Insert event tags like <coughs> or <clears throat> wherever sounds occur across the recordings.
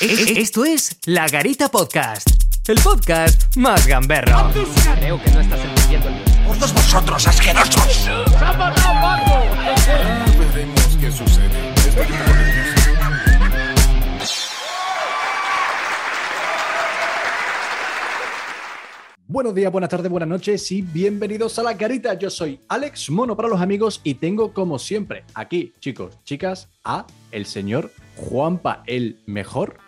Esto es La Garita Podcast, el podcast más gamberro. Creo que no estás entendiendo el ¡Todos vosotros asquerosos! Veremos qué sucede. Buenos días, buenas tardes, buenas noches y bienvenidos a La Garita. Yo soy Alex Mono para los amigos y tengo como siempre aquí, chicos, chicas, a el señor Juanpa, el mejor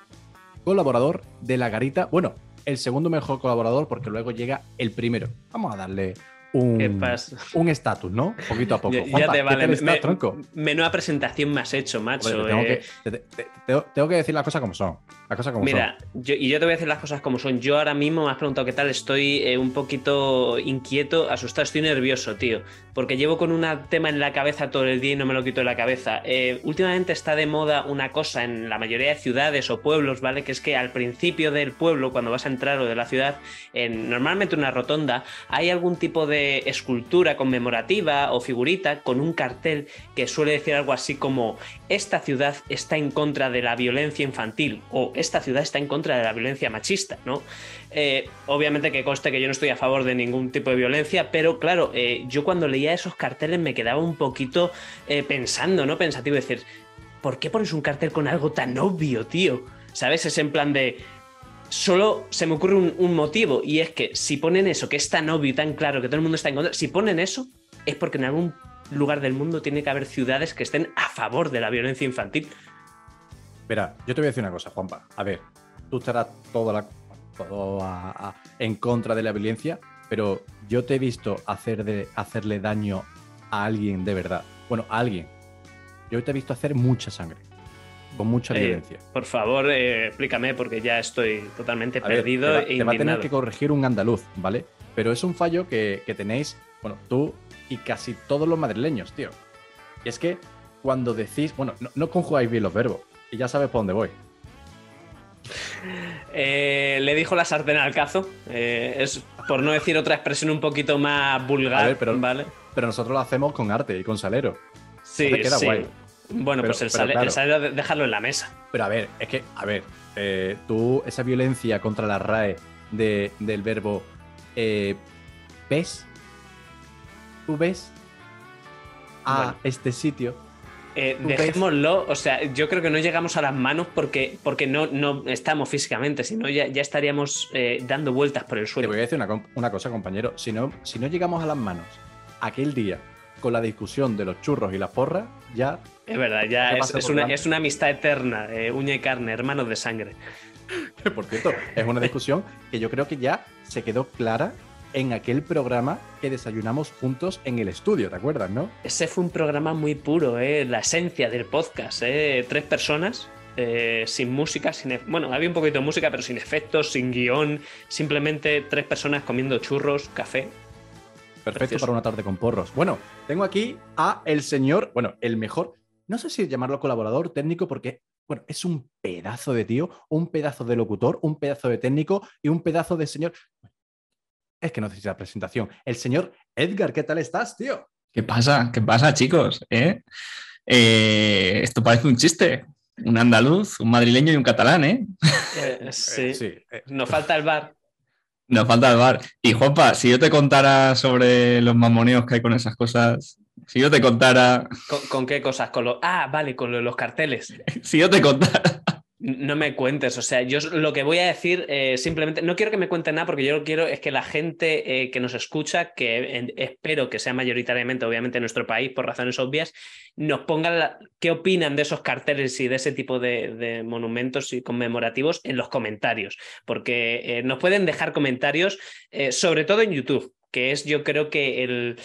colaborador de La Garita. Bueno, el segundo mejor colaborador porque luego llega el primero. Vamos a darle un estatus, ¿no? Poquito a <laughs> poco. Ya, Juanpa, te ¿qué vale. estás, Me- tronco? menuda presentación me has hecho, macho. Hombre, te tengo, eh. que, te- te- te- tengo que decir las cosas como son. Las cosas como Mira, yo, y yo te voy a decir las cosas como son. Yo ahora mismo me has preguntado qué tal. Estoy eh, un poquito inquieto, asustado, estoy nervioso, tío. Porque llevo con un tema en la cabeza todo el día y no me lo quito de la cabeza. Eh, últimamente está de moda una cosa en la mayoría de ciudades o pueblos, ¿vale? Que es que al principio del pueblo, cuando vas a entrar o de la ciudad, en normalmente una rotonda, hay algún tipo de escultura conmemorativa o figurita con un cartel que suele decir algo así como esta ciudad está en contra de la violencia infantil o esta ciudad está en contra de la violencia machista, ¿no? Eh, obviamente que conste que yo no estoy a favor de ningún tipo de violencia, pero claro, eh, yo cuando leía esos carteles me quedaba un poquito eh, pensando, ¿no? Pensativo, decir, ¿por qué pones un cartel con algo tan obvio, tío? ¿Sabes? Es en plan de... Solo se me ocurre un, motivo y es que si ponen eso, que es tan obvio y tan claro que todo el mundo está en contra, si ponen eso es porque en algún lugar del mundo tiene que haber ciudades que estén a favor de la violencia infantil. Verá, yo te voy a decir una cosa, Juanpa. A ver, tú estarás todo, la, todo a- a- en contra de la violencia, pero yo te he visto hacer de, hacerle daño a alguien de verdad. Bueno, a alguien. Yo te he visto hacer mucha sangre, con mucha Eh, violencia. Por favor, eh, explícame porque ya estoy totalmente A ver, perdido te, va, e te va a tener que corregir un andaluz, ¿vale? Pero es un fallo que, que tenéis, bueno, tú y casi todos los madrileños, tío. Y es que cuando decís, bueno, no, no conjugáis bien los verbos, y ya sabes por dónde voy. Eh, le dijo la sartén al cazo. eh, es por no decir otra expresión un poquito más vulgar, ver, pero- ¿vale? Pero nosotros lo hacemos con arte y con salero. Sí, queda sí. guay. Bueno, Pero- pues el, pero sale- claro. el salero de- dejarlo en la mesa. Pero a ver, es que, a ver, eh, tú esa violencia contra la RAE de- del verbo eh, ¿ves? ¿Tú ves a Bueno. este sitio? Eh, dejémoslo, o sea, yo creo que no llegamos a las manos porque, porque no, no estamos físicamente, sino ya, ya estaríamos eh, dando vueltas por el Te suelo. voy a decir una, cosa, compañero. Si no, si no llegamos a las manos aquel día con la discusión de los churros y las porras, ya Es verdad, ya ¿Qué es, es una, es una amistad eterna, eh, uña y carne, hermanos de sangre. <laughs> Por cierto, es una discusión que yo creo que ya se quedó clara en aquel programa que desayunamos juntos en el estudio, ¿te acuerdas, no? Ese fue un programa muy puro, eh, la esencia del podcast. eh, Tres personas, eh, sin música, sin e- bueno, había un poquito de música, pero sin efectos, sin guion, simplemente tres personas comiendo churros, café. Perfecto Precioso. para una tarde con porros. Bueno, tengo aquí a el señor, bueno, el mejor, no sé si llamarlo colaborador técnico porque, bueno, es un pedazo de tío, un pedazo de locutor, un pedazo de técnico y un pedazo de señor. Es que no necesita presentación. El señor Edgar, ¿qué tal estás, tío? ¿Qué pasa? ¿Qué pasa, chicos? ¿Eh? Eh, esto parece un chiste. Un andaluz, un madrileño y un catalán, ¿eh? Eh, <laughs> sí. Eh, sí, eh, Nos falta el bar. Nos falta el bar. Y Juanpa, si yo te contara sobre los mamoneos que hay con esas cosas, si yo te contara, ¿Con, con qué cosas? Con los... Ah, vale, con los carteles. <laughs> si yo te contara, No me cuentes, o sea, yo lo que voy a decir eh, simplemente, no quiero que me cuenten nada porque yo lo quiero es que la gente eh, que nos escucha, que espero que sea mayoritariamente, obviamente, en nuestro país, por razones obvias, nos pongan la- qué opinan de esos carteles y de ese tipo de, monumentos y conmemorativos en los comentarios, porque eh, nos pueden dejar comentarios, sobre todo en YouTube, que es yo creo que el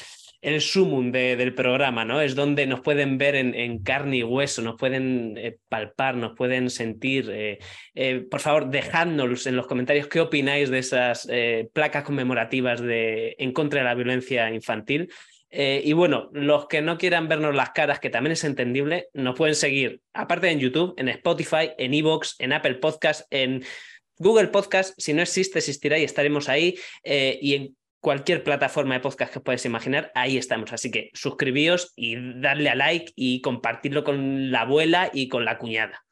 el sumum de- del programa, ¿no? Es donde nos pueden ver en, en carne y hueso, nos pueden eh, palpar, nos pueden sentir. eh, eh, por favor, dejadnos en los comentarios qué opináis de esas placas conmemorativas de, en contra de la violencia infantil. Y bueno, los que no quieran vernos las caras, que también es entendible, nos pueden seguir, aparte en YouTube, en Spotify, en Evox, en Apple Podcast, en Google Podcast. Si no existe, existirá y estaremos ahí. y en cualquier plataforma de podcast que puedas imaginar, ahí estamos. Así que suscribíos y darle a like y compartirlo con la abuela y con la cuñada.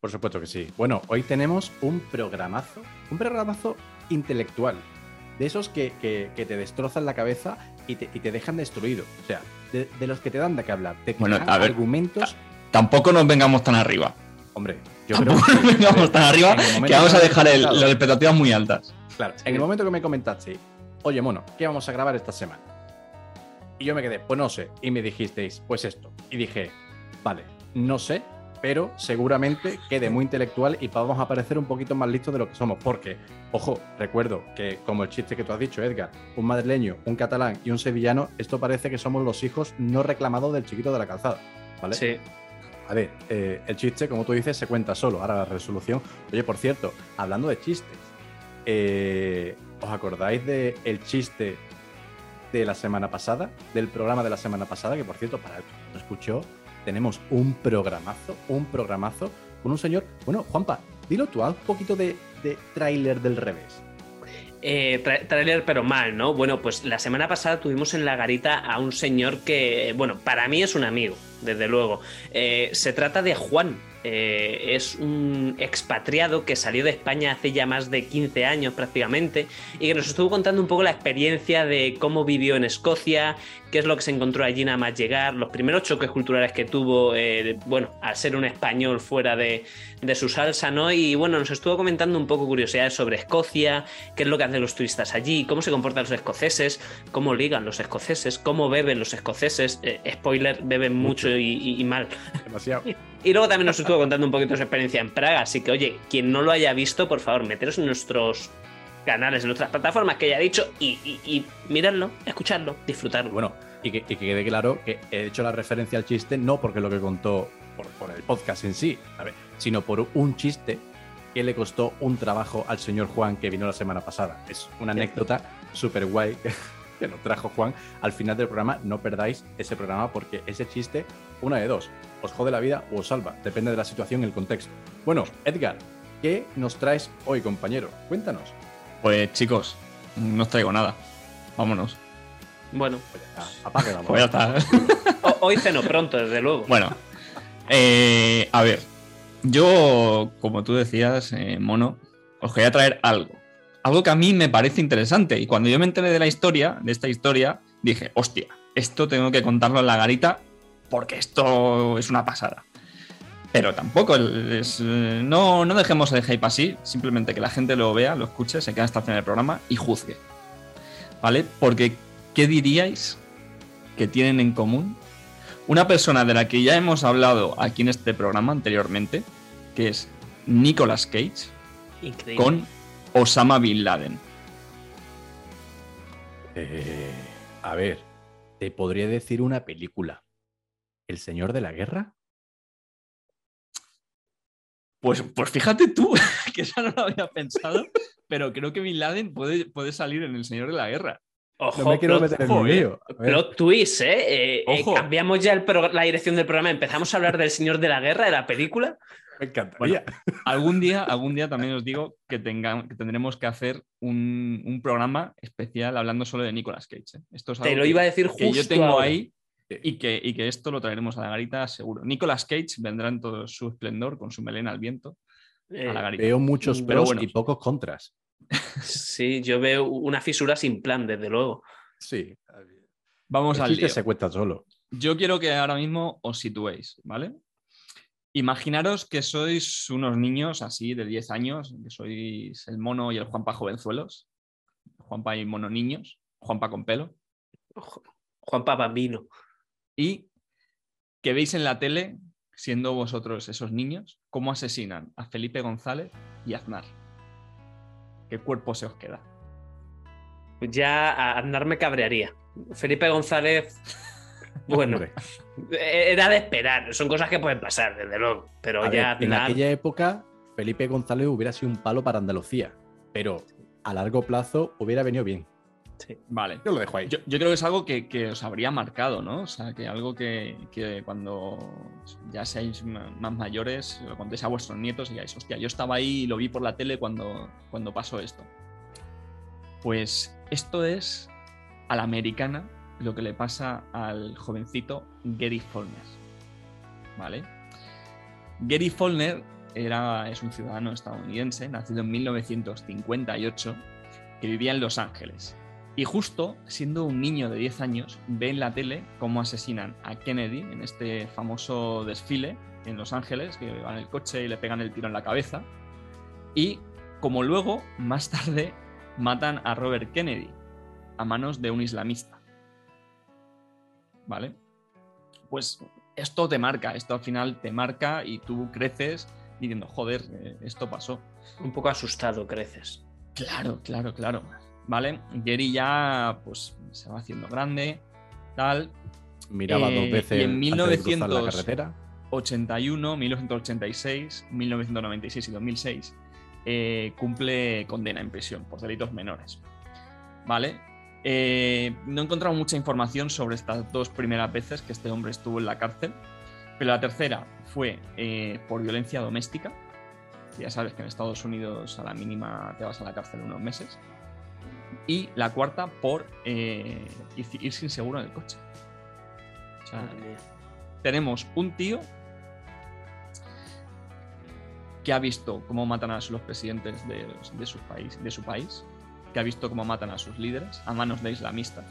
Por supuesto que sí. Bueno, hoy tenemos un programazo, un programazo intelectual. De esos que, que- que te destrozan la cabeza y te, y te dejan destruido. O sea, de, de los que te dan de qué hablar. Te Bueno, dan a ver, argumentos. Tampoco nos vengamos tan arriba. Hombre, yo creo Tampoco nos vengamos tan arriba que vamos a que dejar el- las expectativas muy altas. Claro, en el momento que me comentaste, oye, mono, ¿qué vamos a grabar esta semana? Y yo me quedé, pues no sé. Y me dijisteis, pues esto. Y dije, vale, no sé, pero seguramente quede muy intelectual y vamos a parecer un poquito más listos de lo que somos. Porque, ojo, recuerdo que, como el chiste que tú has dicho, Edgar, un madrileño, un catalán y un sevillano, esto parece que somos los hijos no reclamados del chiquito de la calzada. ¿Vale? Sí. A ver, eh, el chiste, como tú dices, se cuenta solo. Ahora la resolución. Oye, por cierto, hablando de chistes, eh, ¿os acordáis el chiste de la semana pasada? Del programa de la semana pasada, que por cierto, para el que no escuchó, tenemos un programazo, un programazo con un señor. Bueno, Juanpa, dilo tú, haz un poquito de, de tráiler del revés. Eh, tra- trailer, pero mal, ¿no? Bueno, pues la semana pasada tuvimos en la garita a un señor que, bueno, para mí es un amigo, desde luego. Eh, se trata de Juan. Eh, es un expatriado que salió de España hace ya más de 15 años prácticamente y que nos estuvo contando un poco la experiencia de cómo vivió en Escocia, qué es lo que se encontró allí nada más llegar, los primeros choques culturales que tuvo, eh, bueno, al ser un español fuera de, de su salsa, ¿no? Y bueno, nos estuvo comentando un poco curiosidades sobre Escocia, qué es lo que hacen los turistas allí, cómo se comportan los escoceses, cómo ligan los escoceses, cómo beben los escoceses. Eh, spoiler, beben mucho, y, y- y mal. Demasiado. <laughs> Y luego también nos estuvo contando un poquito su experiencia en Praga. Así que, oye, quien no lo haya visto, por favor, meteros en nuestros canales, en nuestras plataformas que haya dicho y, y, y miradlo, escucharlo, disfrutarlo. Bueno, y que, y que quede claro que he hecho la referencia al chiste no porque lo que contó por, por el podcast en sí, ¿sabes? sino por un chiste que le costó un trabajo al señor Juan que vino la semana pasada. Es una anécdota súper guay que, <laughs> que nos trajo Juan al final del programa. No perdáis ese programa porque ese chiste, una de dos, os jode la vida o os salva, depende de la situación y el contexto. Bueno, Edgar, ¿qué nos traes hoy, compañero? Cuéntanos. Pues chicos, no os traigo nada. Vámonos. Bueno, Pues ya está, apague la Pues ya está. <laughs> ho- hoy ceno pronto, desde luego. Bueno, eh, a ver, yo, como tú decías, eh, Mono, os quería traer algo. Algo que a mí me parece interesante. Y cuando yo me enteré de la historia, de esta historia, dije, hostia, esto tengo que contarlo en la garita porque esto es una pasada. Pero tampoco, es, no, no dejemos el hype así, simplemente que la gente lo vea, lo escuche, se quede hasta el final del programa y juzgue. ¿Vale? Porque, ¿qué diríais que tienen en común una persona de la que ya hemos hablado aquí en este programa anteriormente, que es Nicolas Cage, Increíble. con Osama Bin Laden. Eh, a ver, te podría decir una película. ¿El Señor de la Guerra? Pues, pues fíjate tú, <laughs> que eso no lo había pensado, pero creo que Bin Laden puede, puede salir en El Señor de la Guerra. Ojo, No me quiero plot, meter en ojo, un eh. plot twist, ¿eh? Eh, eh, cambiamos ya el la dirección del programa. Empezamos a hablar del Señor de la Guerra, de la película. me encantaría. Algún día, algún día también os digo que, tenga- que tendremos que hacer un, un programa especial hablando solo de Nicolas Cage. ¿eh? Esto es Te algo lo que- iba a decir que justo yo tengo ahora. ahí y que, y que esto lo traeremos a la garita seguro. Nicolas Cage vendrá en todo su esplendor con su melena al viento Eh, a la garita. Veo muchos Pero pros bueno. y pocos contras. sí, yo veo una fisura sin plan, desde luego. Sí. Vamos El al lío. se cuenta solo. Yo quiero que ahora mismo os situéis, ¿vale? Imaginaros que sois unos niños así de 10 años, que sois el mono y el Juanpa jovenzuelos, Juanpa y mono niños, Juanpa con pelo, Juan Bambino. Y que veis en la tele, siendo vosotros esos niños, cómo asesinan a Felipe González y a Aznar. ¿Qué cuerpo se os queda? Pues ya a Aznar me cabrearía. Felipe González, <laughs> bueno, Hombre, era de esperar. Son cosas que pueden pasar, desde luego. Pero a ver, ya en Aznar- aquella época, Felipe González hubiera sido un palo para Andalucía. Pero a largo plazo hubiera venido bien. Sí. Vale. Yo lo dejo ahí. Yo, yo creo que es algo que, que os habría marcado, ¿no? O sea, que algo que, que cuando ya seáis más mayores, lo contéis a vuestros nietos y digáis, hostia, yo estaba ahí y lo vi por la tele cuando, cuando pasó esto. Pues esto es a la americana lo que le pasa al jovencito Gary Follner. ¿Vale? Gary Follner era, es un ciudadano estadounidense, nacido en 1958, que vivía en Los Ángeles. Y justo siendo un niño de 10 años, ve en la tele cómo asesinan a Kennedy en este famoso desfile en Los Ángeles, que van en el coche y le pegan el tiro en la cabeza. Y como luego, más tarde, matan a Robert Kennedy a manos de un islamista. ¿Vale? Pues esto te marca, esto al final te marca y tú creces diciendo, joder, eh, esto pasó. Un poco asustado creces. Claro, claro, claro. ¿Vale? Jerry ya pues se va haciendo grande, tal. Miraba Eh, dos veces y en antes de cruzar la 1900 carretera. 81, 1986, 1996 y 2006 eh, cumple condena en prisión por delitos menores. ¿Vale? Eh, no he encontrado mucha información sobre estas dos primeras veces que este hombre estuvo en la cárcel, pero la tercera fue eh, por violencia doméstica. Ya sabes que en Estados Unidos a la mínima te vas a la cárcel unos meses. Y la cuarta por eh, ir, ir sin seguro en el coche. O sea, mía. tenemos un tío que ha visto cómo matan a los presidentes de, de su país, de su país, que ha visto cómo matan a sus líderes a manos de islamistas,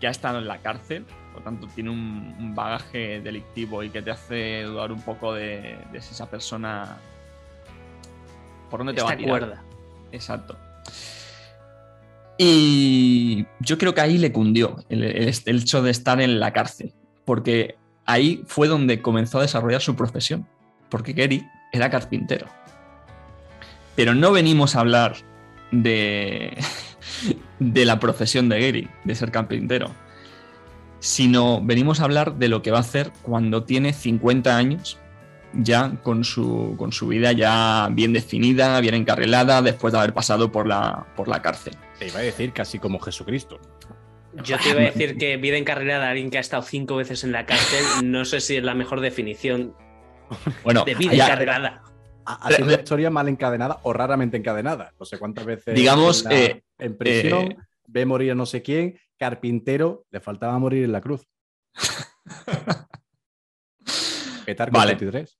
que ha estado en la cárcel, por lo tanto tiene un, un bagaje delictivo y que te hace dudar un poco de, de si esa persona por dónde te va a tirar. cuerda. Exacto. Y yo creo que ahí le cundió el, hecho de estar en la cárcel, porque ahí fue donde comenzó a desarrollar su profesión, porque Gary era carpintero. Pero no venimos a hablar de, <laughs> la profesión de Gary, de ser carpintero, sino venimos a hablar de lo que va a hacer cuando tiene 50 años ya con su, vida ya bien definida, bien encarrilada, después de haber pasado por la cárcel. Te iba a decir casi como Jesucristo. Yo te iba a decir que vida encarrilada de alguien que ha estado cinco veces en la cárcel, no sé si es la mejor definición Bueno, de vida ya- encarrilada. Ha- Haciendo una historia mal encadenada o raramente encadenada. No sé cuántas veces. Digamos, en, la- eh, en prisión, eh, ve morir a no sé quién, carpintero, le faltaba morir en la cruz. <laughs> Petar con Vale. 23.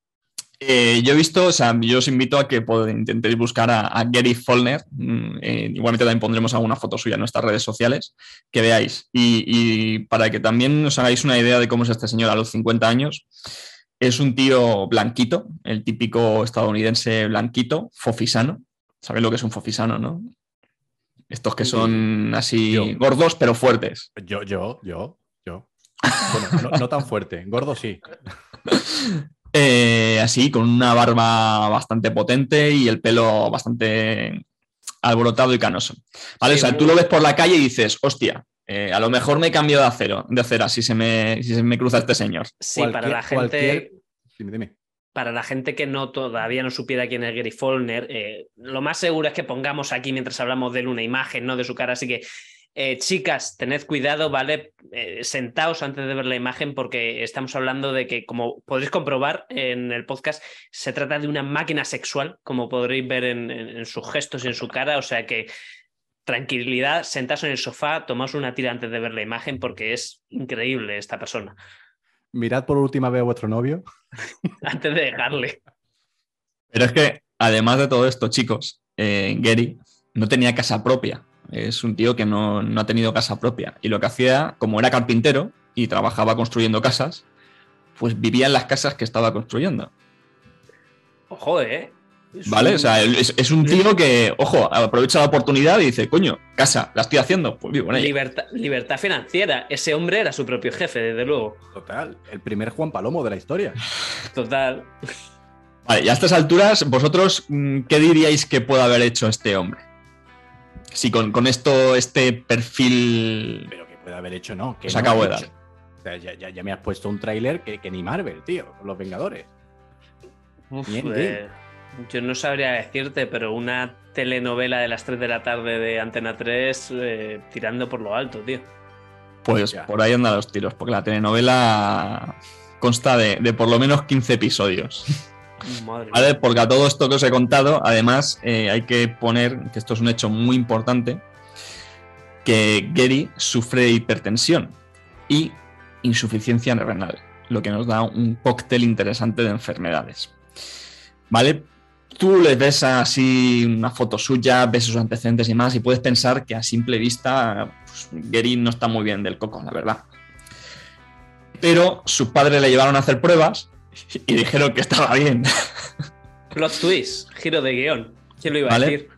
Eh, yo he visto, o sea, yo os invito a que intentéis buscar a, a Gary Follner. mm, eh, igualmente también pondremos alguna foto suya en nuestras redes sociales, que veáis. Y, y para que también os hagáis una idea de cómo es este señor a los 50 años, es un tío blanquito, el típico estadounidense blanquito, fofisano. ¿Sabéis lo que es un fofisano, no? Estos que son así Yo. gordos pero fuertes. Yo, yo, yo, yo. Bueno, no, no tan fuerte. Gordo sí. <laughs> Eh, así, con una barba bastante potente y el pelo bastante alborotado y canoso. ¿Vale? Sí, o sea, muy- tú lo ves por la calle y dices, hostia, eh, a lo mejor me cambio de acero, de acera si se me, si se me cruza este señor. Sí, para la gente. cualquier- Dime, dime. Para la gente que no todavía no supiera quién es Gary Follner, eh, lo más seguro es que pongamos aquí mientras hablamos de él una imagen, no de su cara. Así que, eh, chicas, tened cuidado, ¿vale? Eh, sentaos antes de ver la imagen porque estamos hablando de que, como podréis comprobar en el podcast, se trata de una máquina sexual, como podréis ver en, en- en sus gestos y en su cara. O sea que, tranquilidad, sentaos en el sofá, tomaos una tira antes de ver la imagen porque es increíble esta persona. Mirad por última vez a vuestro novio. <laughs> Antes de dejarle. Pero es que, además de todo esto, chicos, eh, Gary no tenía casa propia. Es un tío que no, no ha tenido casa propia. Y lo que hacía, como era carpintero y trabajaba construyendo casas, pues vivía en las casas que estaba construyendo. Ojo, ¿eh? Es ¿Vale? un- O sea, es un tío que, ojo, aprovecha la oportunidad y dice, coño, casa, la estoy haciendo, pues vivo en ella. Libertad, libertad financiera. Ese hombre era su propio jefe, desde luego. Total. El primer Juan Palomo de la historia. Total. Vale, y a estas alturas, vosotros, mm, ¿qué diríais que puede haber hecho este hombre? Si con, con esto, este perfil... Pero que puede haber hecho, no. Que no acabo ha de. O sea, ya, ya- ya me has puesto un tráiler que, que ni Marvel, tío. con Los Vengadores. Uf, Bien, eh, yo no sabría decirte, pero una telenovela de las 3 de la tarde de Antena 3 eh, tirando por lo alto, tío. Pues Ya. por ahí andan los tiros, porque la telenovela consta de, de por lo menos 15 episodios. Madre ¿Vale? Porque a todo esto que os he contado, además, eh, hay que poner que esto es un hecho muy importante, que Gary sufre hipertensión y insuficiencia renal, lo que nos da un cóctel interesante de enfermedades. ¿vale? Tú le ves así una foto suya, ves sus antecedentes y más, y puedes pensar que a simple vista pues, Gary no está muy bien del coco, la verdad. Pero sus padres le llevaron a hacer pruebas y dijeron que estaba bien. Plot twist, giro de guion. ¿Quién lo iba Vale. a decir?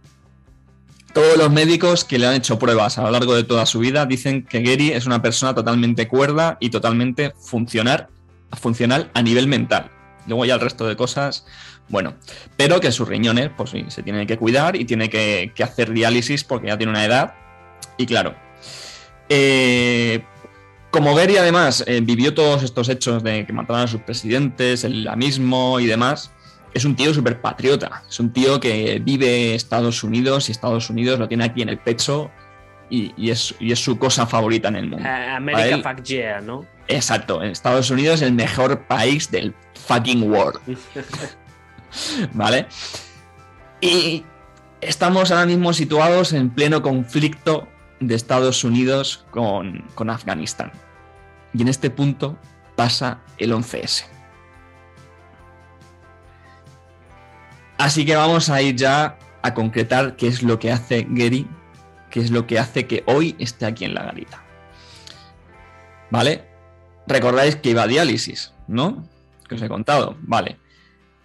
Todos los médicos que le han hecho pruebas a lo largo de toda su vida dicen que Gary es una persona totalmente cuerda y totalmente funcional, funcional a nivel mental. Luego ya el resto de cosas, bueno, pero que sus riñones, pues sí, se tienen que cuidar y tiene que, que hacer diálisis porque ya tiene una edad. Y claro, eh, como Gary además eh, vivió todos estos hechos de que mataron a sus presidentes, el islamismo y demás, es un tío súper patriota. Es un tío que vive Estados Unidos y Estados Unidos lo tiene aquí en el pecho y, y es, y es su cosa favorita en el mundo. America él- Fuck Yeah, ¿no? Exacto, en Estados Unidos es el mejor país del fucking world. <laughs> ¿Vale? Y estamos ahora mismo situados en pleno conflicto de Estados Unidos con, con Afganistán. Y en este punto pasa el 11S. Así que vamos a ir ya a concretar qué es lo que hace Gary, qué es lo que hace que hoy esté aquí en la garita. ¿Vale? Recordáis que iba a diálisis, ¿no? Que os he contado. Vale.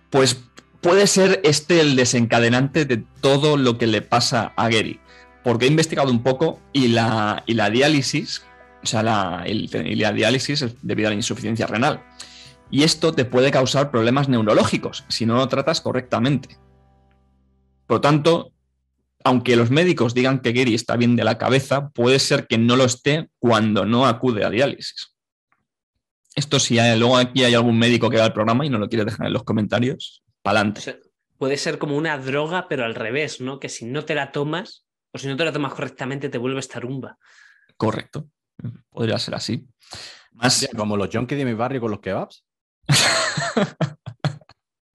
Pues puede ser este el desencadenante de todo lo que le pasa a Gary. Porque he investigado un poco y la, y la diálisis, o sea, la, el- y la diálisis es debido a la insuficiencia renal. Y esto te puede causar problemas neurológicos si no lo tratas correctamente. Por lo tanto, aunque los médicos digan que Gary está bien de la cabeza, puede ser que no lo esté cuando no acude a diálisis. Esto si hay- luego aquí hay algún médico que va al programa y no lo quiere dejar en los comentarios, O pa'lante. sea, puede ser como una droga, pero al revés, ¿no? Que si no te la tomas, o si no te la tomas correctamente, te vuelves tarumba. Correcto. Podría ser así. Más, Ya, Como los junkies de mi barrio con los kebabs. <laughs>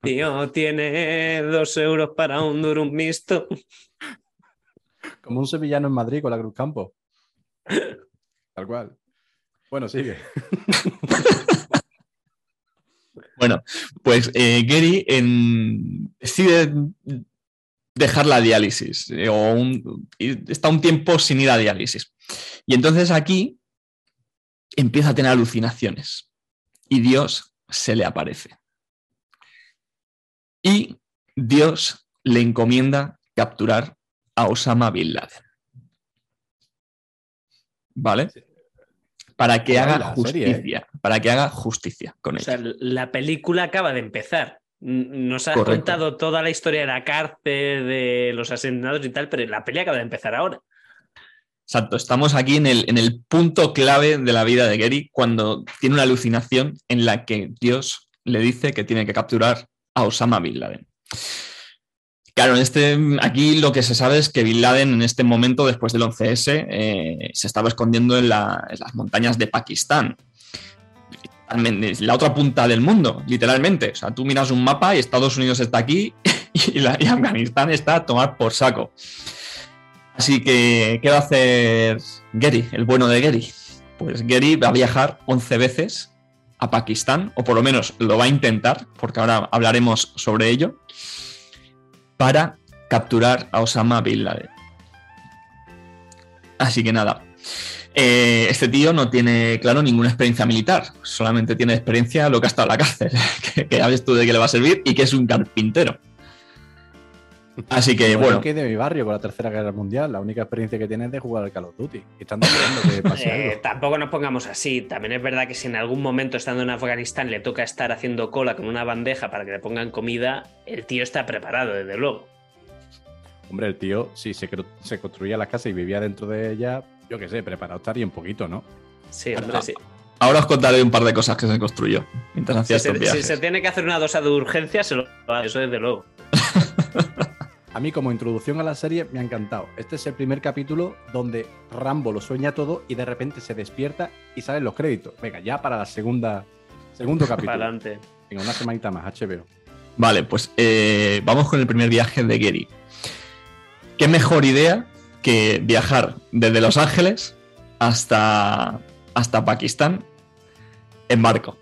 Tío, tiene dos euros para un durum mixto. Como un sevillano en Madrid con la Cruz Campo. <laughs> Tal cual. Bueno, sigue. <laughs> Bueno, pues eh, Gary en- decide dejar la diálisis eh, o un- está un tiempo sin ir a diálisis. Y entonces aquí empieza a tener alucinaciones y Dios se le aparece. Y Dios le encomienda capturar a Osama Bin Laden. ¿Vale? Para que haga ¿eh? justicia, para que haga justicia con O él. sea, la película acaba de empezar. Nos has Correcto. contado toda la historia de la cárcel, de los asesinatos y tal, pero la peli acaba de empezar ahora. Exacto, estamos aquí en el, en el punto clave de la vida de Gary cuando tiene una alucinación en la que Dios le dice que tiene que capturar a Osama Bin Laden. Claro, este, aquí lo que se sabe es que Bin Laden en este momento, después del 11S, eh, se estaba escondiendo en, la- en las montañas de Pakistán. La otra punta del mundo, literalmente. O sea, tú miras un mapa y Estados Unidos está aquí <laughs> y Afganistán está a tomar por saco. Así que, ¿qué va a hacer Gary, el bueno de Gary? Pues Gary va a viajar 11 veces a Pakistán, o por lo menos lo va a intentar, porque ahora hablaremos sobre ello, para capturar a Osama Bin Laden. Así que nada, eh, este tío no tiene, claro, ninguna experiencia militar, solamente tiene experiencia lo que ha estado en la cárcel, <laughs> que, que ya ves tú de qué le va a servir y que es un carpintero. Así que Como bueno, junkies de mi barrio con la Tercera Guerra Mundial. La única experiencia que tiene es de jugar al Call of Duty. Y están esperando que <laughs> pase Eh, algo. tampoco nos pongamos así. También es verdad que si en algún momento estando en Afganistán le toca estar haciendo cola con una bandeja para que le pongan comida, el tío está preparado, desde luego. Hombre, el tío, se, cru- se construía la casa y vivía dentro de ella, yo qué sé, preparado estaría un poquito, ¿no? Sí, hombre, sí. ahora os contaré un par de cosas que se construyó mientras hacía Si estos se, si se tiene que hacer una dosa de urgencia, se lo eso desde luego. <laughs> A mí, como introducción a la serie, me ha encantado. Este es el primer capítulo donde Rambo lo sueña todo y de repente se despierta y salen los créditos. Venga, ya para la segunda, segundo Para <laughs> capítulo. adelante. Venga, una semanita más, HBO. Vale, pues eh, vamos con el primer viaje de Gary. ¿Qué mejor idea que viajar desde Los Ángeles hasta, hasta Pakistán en barco?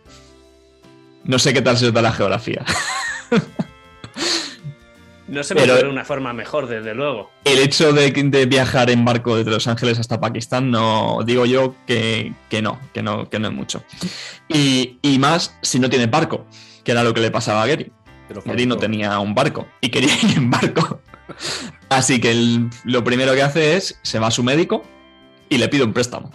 No sé qué tal se os da la geografía. <laughs> No se me Pero- ocurre una forma mejor, desde luego. El hecho de, de viajar en barco desde Los Ángeles hasta Pakistán, no digo yo que, que no, que no, que no es mucho. Y, y más si no tiene barco, que era lo que le pasaba a Gary. Gary no tenía un barco y quería <laughs> ir en barco. Así que el- lo primero que hace es se va a su médico y le pide un préstamo.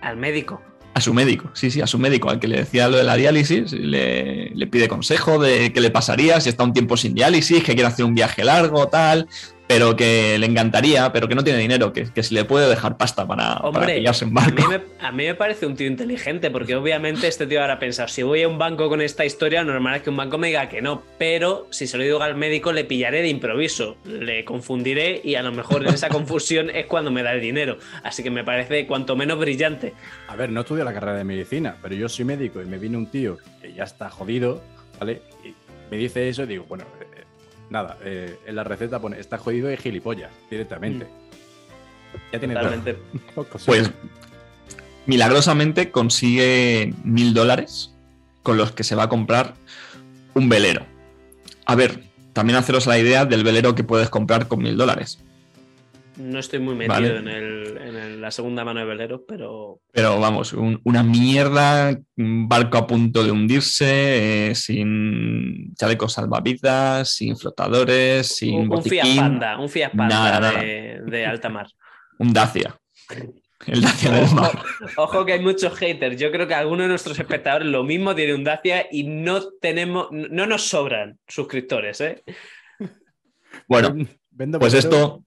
Al médico. A su médico, sí, sí, a su médico, al que le decía lo de la diálisis, le, le pide consejo de qué le pasaría si está un tiempo sin diálisis, que quiere hacer un viaje largo, tal, pero que le encantaría, pero que no tiene dinero, que, que si le puede dejar pasta para, para pillarse en a mí, barco. me, a mí me parece un tío inteligente, porque obviamente este tío habrá pensado, si voy a un banco con esta historia, lo normal es que un banco me diga que no, pero si se lo digo al médico, le pillaré de improviso, le confundiré y a lo mejor en esa <laughs> confusión es cuando me da el dinero. Así que me parece cuanto menos brillante. A ver, no estudio la carrera de medicina, pero yo soy médico y me viene un tío que ya está jodido, ¿vale? Y me dice eso y digo, bueno, nada, eh, en la receta pone, está jodido y gilipollas, directamente. Ya tiene Totalmente. <laughs> Pues milagrosamente consigue mil dólares con los que se va a comprar un velero. A ver, también haceros la idea del velero que puedes comprar con mil dólares. No estoy muy metido Vale. en, el- en el- la segunda mano de veleros, pero Pero vamos, un- una mierda, un barco a punto de hundirse, eh, sin chalecos salvavidas, sin flotadores, sin un, un Fiat botiquín, Panda, un Fiat Panda Nada, nada. de, de alta mar. un Dacia. El Dacia del Ojo, mar. ojo que hay muchos haters. Yo creo que algunos de nuestros espectadores lo mismo tiene un Dacia y no tenemos, no nos sobran suscriptores, ¿eh? Bueno, Pues esto,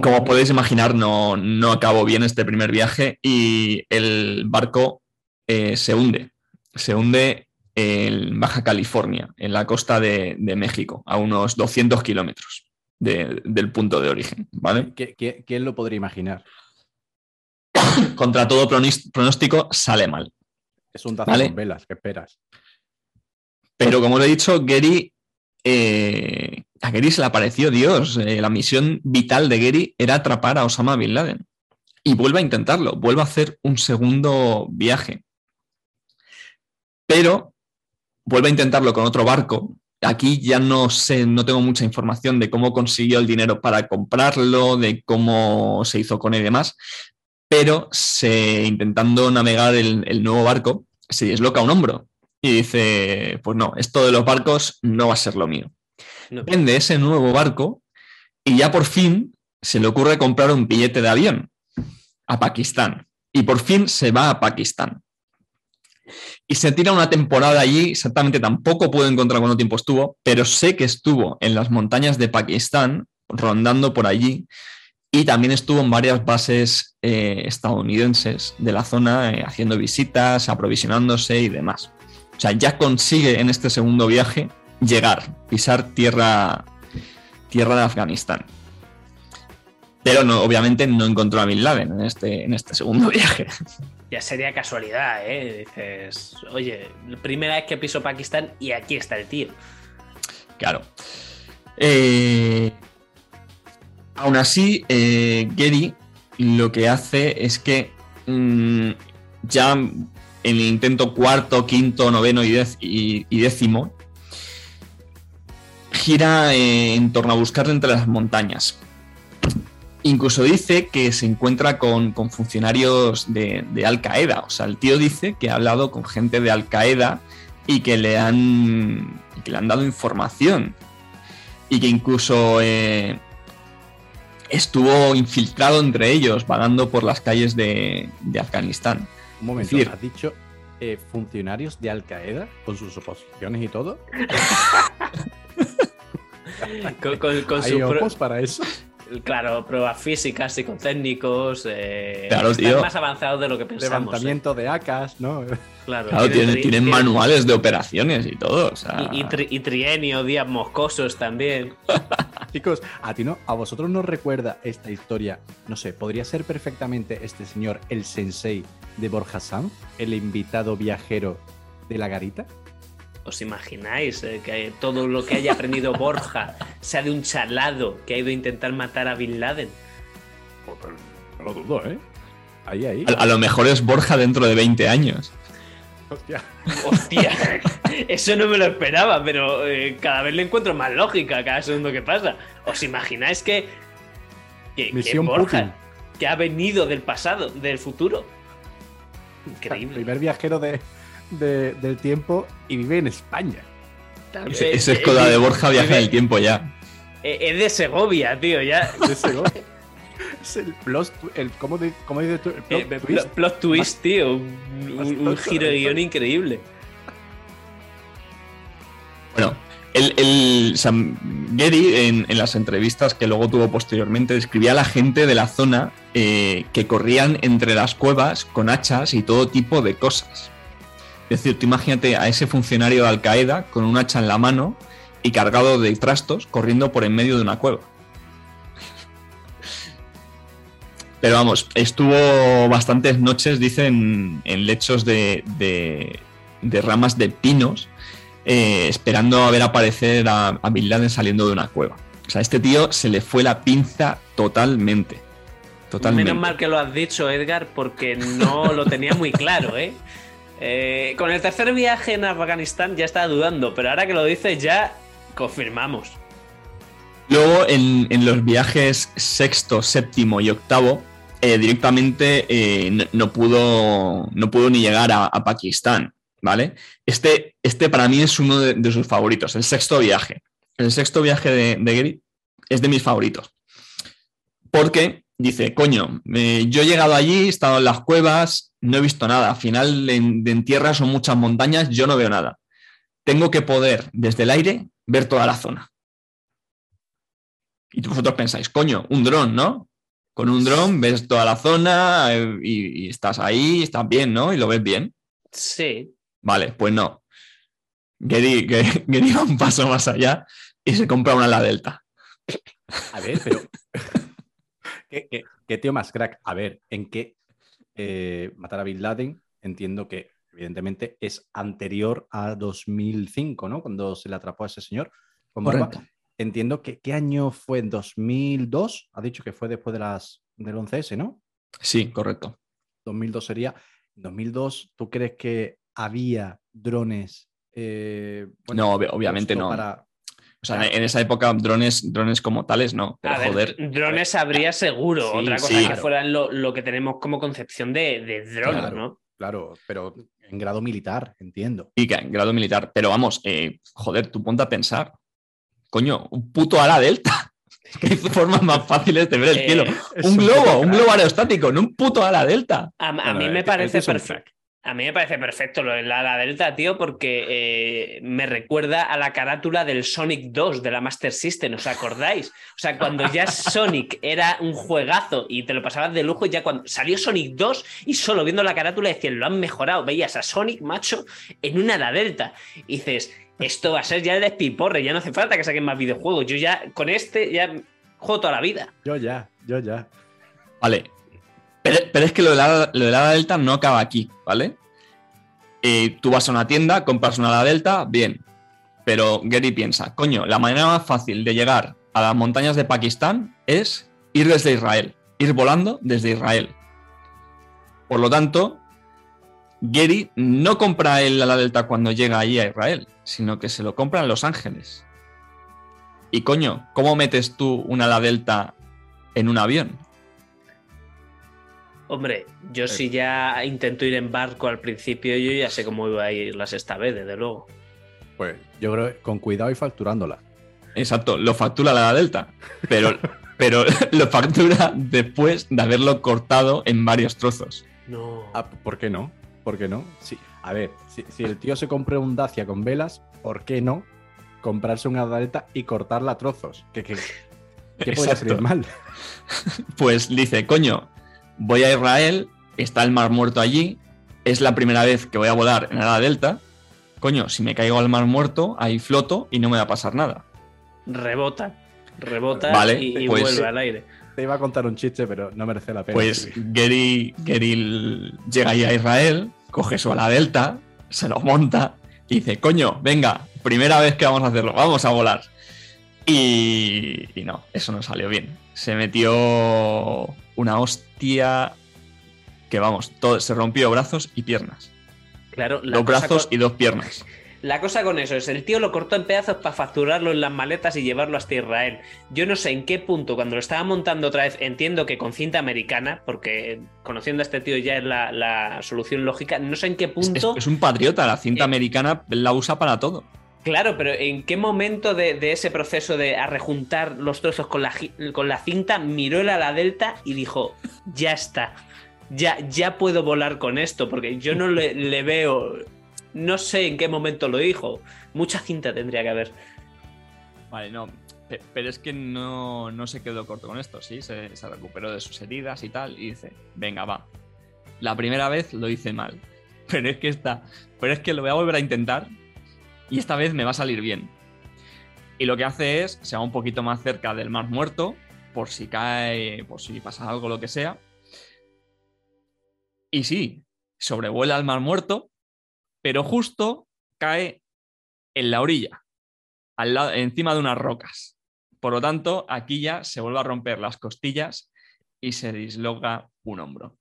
como, podéis imaginar, no, no acabó bien este primer viaje y el barco eh, se hunde. Se hunde en Baja California, en la costa de, de México, a unos 200 kilómetros de- del punto de origen. ¿vale? ¿Qué- qué- ¿Quién lo podría imaginar? <coughs> Contra todo pronóstico, sale mal. Es un tazo Vale. con velas, ¿qué esperas? Pero como os he dicho, Gary, eh, a Gary se le apareció Dios. Eh, la misión vital de Gary era atrapar a Osama Bin Laden. Y vuelve a intentarlo, vuelve a hacer un segundo viaje. Pero vuelve a intentarlo con otro barco. Aquí ya no sé, no tengo mucha información de cómo consiguió el dinero para comprarlo, de cómo se hizo con él y demás. Pero se, intentando navegar el- el nuevo barco, se disloca un hombro y dice, pues no, esto de los barcos no va a ser lo mío. No. Vende ese nuevo barco y ya por fin se le ocurre comprar un billete de avión a Pakistán. Y por fin se va a Pakistán. Y se tira una temporada allí, exactamente tampoco puedo encontrar cuánto tiempo estuvo, pero sé que estuvo en las montañas de Pakistán, rondando por allí, y también estuvo en varias bases eh, estadounidenses de la zona, eh, haciendo visitas, aprovisionándose y demás. O sea, ya consigue en este segundo viaje llegar, pisar tierra, tierra de Afganistán. Pero no, obviamente no encontró a Bin Laden en este, en este segundo <laughs> viaje. Ya sería casualidad, ¿eh? Dices, oye, primera vez que piso Pakistán y aquí está el tío. Claro. Eh, aún así, eh, Gary lo que hace es que mm, ya en el intento cuarto, quinto, noveno y, décimo, gira eh, en torno a buscarle entre las montañas. Incluso dice que se encuentra con, con funcionarios de, Al Qaeda. O sea, el tío dice que ha hablado con gente de Al Qaeda y que le han, que le han dado información. Y que incluso eh, estuvo infiltrado entre ellos, vagando por las calles de Afganistán. Un momento, ¿has dicho eh, funcionarios de Al Qaeda con sus oposiciones y todo? <laughs> Con, con- con ¿Hay su pro- opos para eso? Claro, pruebas físicas y con técnicos. eh, Claro, están tío. más avanzados de lo que pensamos. ¿eh? Levantamiento de ACAS, ¿no? Claro, Claro, tienen, tienen manuales de operaciones y todo. o sea, Y, y tri- y trienio, días moscosos también. <laughs> Chicos, a ti no, a vosotros nos recuerda esta historia, no sé, podría ser perfectamente este señor, el sensei de Borja Sanz, el invitado viajero de la garita. ¿Os imagináis eh, que todo lo que haya aprendido Borja sea de un chalado que ha ido a intentar matar a Bin Laden? No lo dudo, ¿eh? Ahí, ahí. a, a lo mejor es Borja dentro de 20 años. Hostia. Hostia, eso no me lo esperaba, pero eh, cada vez le encuentro más lógica cada segundo que pasa. ¿Os imagináis que, que, que Borja, Putin. que ha venido del pasado, del futuro? El Increíble. primer viajero de, de- del tiempo y vive en España. Ese, ese eh, escoda de eh, Borja viaja en el tiempo ya. eh, Es de Segovia, tío, ya. De Segovia. es el plot, tu- el, ¿cómo, di- cómo dices tú? El plot Eh, twist. plot, plot twist, tío. Un, un- giro de de guion increíble. Bueno, el, el Sam Gary en, en las entrevistas que luego tuvo posteriormente describía a la gente de la zona eh, que corrían entre las cuevas con hachas y todo tipo de cosas. Es decir, tú imagínate a ese funcionario de Al Qaeda con un hacha en la mano y cargado de trastos corriendo por en medio de una cueva. Pero vamos, estuvo bastantes noches, dicen, en lechos de, de- de ramas de pinos, eh, esperando a ver aparecer a, a Bin Laden saliendo de una cueva. O sea, a este tío se le fue la pinza totalmente. Totalmente. Menos mal que lo has dicho, Edgar, porque no lo tenía muy claro, ¿eh? <laughs> Eh, Con el tercer viaje en Afganistán ya estaba dudando, pero ahora que lo dices ya confirmamos. Luego, en, los viajes sexto, séptimo y octavo, eh, directamente eh, no, pudo, no pudo ni llegar a, Pakistán, ¿vale? Este, este para mí es uno de, de sus favoritos, el sexto viaje. El sexto viaje de, de Gary es de mis favoritos. Porque dice, coño, eh, yo he llegado allí, he estado en las cuevas, no he visto nada. Al final, en, en tierra son muchas montañas, yo no veo nada. Tengo que poder, desde el aire, ver toda la zona. Y vosotros pensáis, coño, un dron, ¿no? Con un dron ves toda la zona eh, y, y estás ahí, estás bien, ¿no? Y lo ves bien. Sí. Vale, pues no. Gary, Gary- Gary va un paso más allá y se compra una la Delta. A ver, pero. ¿Qué, qué- qué tío más crack? A ver, ¿en qué eh, matar a Bin Laden? Entiendo que, evidentemente, es anterior a 2005, ¿no? Cuando se le atrapó a ese señor. con. Entiendo que. ¿Qué año fue? ¿2002? Ha dicho que fue después de las, del 11S, ¿no? Sí, correcto. 2002 sería. 2002, ¿tú crees que había drones? eh, No, ob- obviamente no. Para... O sea, en esa época drones, drones como tales no. Pero a ver, joder, drones habría seguro. Sí, Otra cosa sí. que Claro. fueran lo, lo que tenemos como concepción de, de drones, Claro. ¿no? Claro, pero en grado militar, entiendo. y que en grado militar. Pero vamos, eh, joder, tú ponte a pensar. Coño, un puto ala delta. <laughs> Es que hay formas más fáciles de ver el Eh, cielo. es Un globo, un globo aerostático, no un puto ala delta. A, a Bueno, mí me tío- parece perfecto. A mí me parece perfecto lo de la, la Delta, tío, porque eh, me recuerda a la carátula del Sonic 2 de la Master System, ¿os acordáis? O sea, cuando ya <laughs> Sonic era un juegazo y te lo pasabas de lujo, ya cuando salió Sonic 2 y solo viendo la carátula decían, lo han mejorado, veías a Sonic, macho, en una la Delta. Y dices, esto va a ser ya el despiporre, ya no hace falta que saquen más videojuegos, yo ya con este ya juego toda la vida. Yo ya, yo ya. Vale. Pero, es que lo de, la, lo de la ala delta no acaba aquí, ¿vale? Tú vas a una tienda, compras una ala delta, bien. Pero Gary piensa, coño, la manera más fácil de llegar a las montañas de Pakistán es ir desde Israel, ir volando desde Israel. Por lo tanto, Gary no compra el ala delta cuando llega allí a Israel, sino que se lo compra en Los Ángeles. Y coño, ¿cómo metes tú una ala delta en un avión? Hombre, yo si ya intento ir en barco al principio, yo ya sé cómo iba a ir las esta vez, desde luego. Pues yo creo que con cuidado y facturándola. Exacto, lo factura la Delta, pero, <laughs> pero <laughs> lo factura después de haberlo cortado en varios trozos. No. Ah, ¿Por qué no? ¿Por qué no? Sí. A ver, si, si el tío se compra un Dacia con velas, ¿por qué no comprarse una Delta y cortarla a trozos? ¿Qué, qué, qué Exacto. salir mal? <laughs> Pues dice, coño, voy a Israel, está el Mar Muerto allí, es la primera vez que voy a volar en la Delta. Coño, si me caigo al Mar Muerto, ahí floto y no me va a pasar nada. Rebota. Rebota Vale, y, y pues- vuelve al aire. Te iba a contar un chiste, pero no merece la pena. Pues Gary, Gary llega ahí a Israel, coge su ala delta, se lo monta y dice, coño, venga, primera vez que vamos a hacerlo, vamos a volar. Y, y no, eso no salió bien. Se metió una hostia que, vamos, todo, se rompió brazos y piernas. Claro, la dos brazos con- y dos piernas. La cosa con eso es, el tío lo cortó en pedazos para facturarlo en las maletas y llevarlo hasta Israel. Yo no sé en qué punto, cuando lo estaba montando otra vez, entiendo que con cinta americana, porque conociendo a este tío ya es la, la solución lógica, no sé en qué Es, punto... es un patriota, la cinta Eh. americana la usa para todo. Claro, pero ¿en qué momento de, de ese proceso de a rejuntar los trozos con la, gi- con la cinta miró él a la Delta y dijo, ya está, ya, ya puedo volar con esto? Porque yo no le, <laughs> le veo, no sé en qué momento lo dijo. Mucha cinta tendría que haber. Vale, no. pe- Pero es que no, no se quedó corto con esto, sí, se, se recuperó de sus heridas y tal, y dice, venga, va. La primera vez lo hice mal. <laughs> Pero es que esta. Pero es que lo voy a volver a intentar. Y esta vez me va a salir bien. Y lo que hace es, se va un poquito más cerca del mar muerto, por si cae, por si pasa algo, lo que sea. Y sí, sobrevuela al mar muerto, pero justo cae en la orilla al lado, encima de unas rocas. Por lo tanto, aquí ya se vuelve a romper las costillas y se disloca un hombro.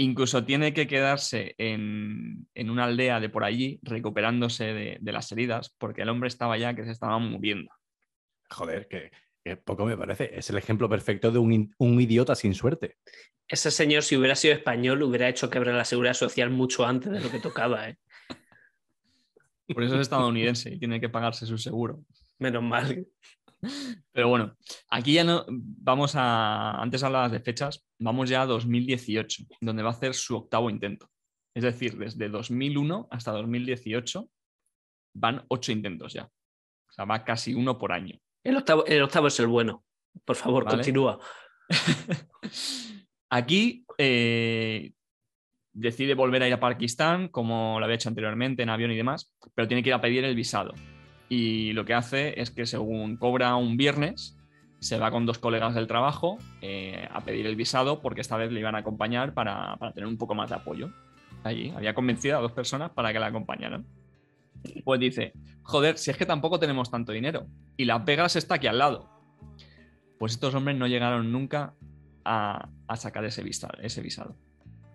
Incluso tiene que quedarse en, en una aldea de por allí recuperándose de, de las heridas porque el hombre estaba ya que se estaba muriendo. Joder, que, que poco me parece. Es el ejemplo perfecto de un, un idiota sin suerte. Ese señor, si hubiera sido español, hubiera hecho quebrar la seguridad social mucho antes de lo que tocaba, ¿eh? Por eso es estadounidense y tiene que pagarse su seguro. Menos mal. <laughs> Pero bueno, aquí ya no vamos a. Antes hablabas de fechas, vamos ya a 2018, donde va a hacer su octavo intento. Es decir, desde 2001 hasta 2018 van ocho intentos ya. O sea, va casi uno por año. El octavo, el octavo es el bueno. Por favor, Vale. continúa. <laughs> Aquí eh, decide volver a ir a Pakistán, como lo había hecho anteriormente en avión y demás, pero tiene que ir a pedir el visado. Y lo que hace es que según cobra un viernes, se va con dos colegas del trabajo eh, a pedir el visado porque esta vez le iban a acompañar para, para tener un poco más de apoyo. Allí había convencido a dos personas para que la acompañaran. Pues dice, joder, si es que tampoco tenemos tanto dinero y Las Vegas está aquí al lado. Pues estos hombres no llegaron nunca a, a sacar ese visado, ese visado.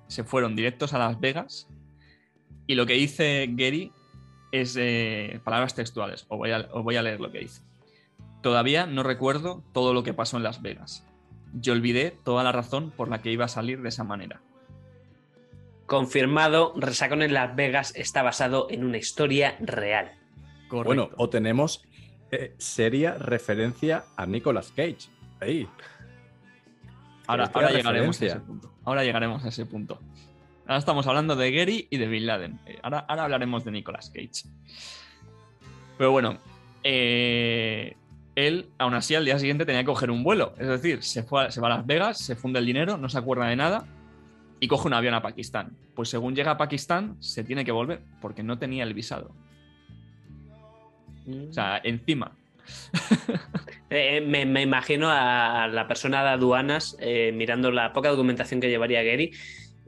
Se fueron directos a Las Vegas y lo que dice Gary es eh, palabras textuales. Os voy, a, os voy a leer lo que dice. Todavía no recuerdo todo lo que pasó en Las Vegas. Yo olvidé toda la razón por la que iba a salir de esa manera. Confirmado, Resacón en Las Vegas está basado en una historia real. Bueno, o tenemos eh, seria referencia a Nicolas Cage. Ahí. ahora, llegaremos a ese punto. Ahora llegaremos a ese punto. Ahora estamos hablando de Gary y de Bin Laden. Eh, Ahora, ahora hablaremos de Nicolas Cage. Pero bueno, eh, él aún así al día siguiente tenía que coger un vuelo. Es decir, se, fue a- se va a Las Vegas, se funde el dinero, no se acuerda de nada y coge un avión a Pakistán. Pues según llega a Pakistán, se tiene que volver porque no tenía el visado. O sea, encima. <laughs> Eh, me, me imagino a la persona de aduanas eh, mirando la poca documentación que llevaría Gary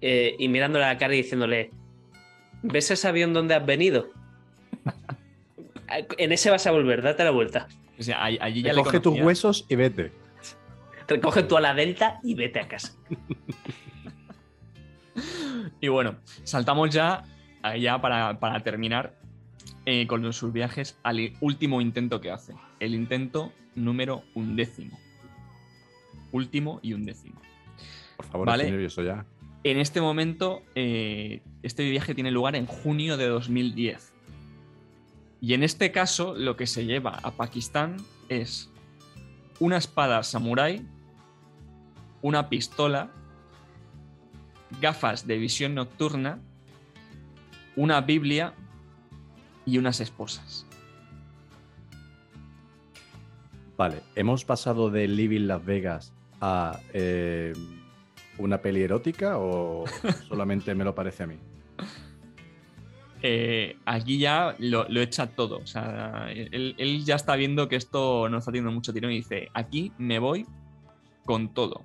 eh, y mirándole a la cara y diciéndole: ¿Ves ese avión donde has venido? <laughs> En ese vas a volver, date la vuelta. O sea, allí, allí ya le Coge tus huesos y vete. Recoge tú a la Delta y vete a casa. <laughs> Y bueno, saltamos ya, ya para, para terminar eh, con sus viajes al último intento que hace. El intento número undécimo. Último y undécimo. Por favor, Vale. estoy nervioso ya. En este momento, eh, este viaje tiene lugar en junio de 2010. Y en este caso, lo que se lleva a Pakistán es una espada samurái, una pistola, gafas de visión nocturna, una Biblia y unas esposas. Vale, hemos pasado de Living Las Vegas a eh, una peli erótica o <laughs> solamente me lo parece a mí. eh, aquí ya lo, lo echa todo. O sea, él, él ya está viendo que esto no está teniendo mucho tirón y dice, aquí me voy con todo.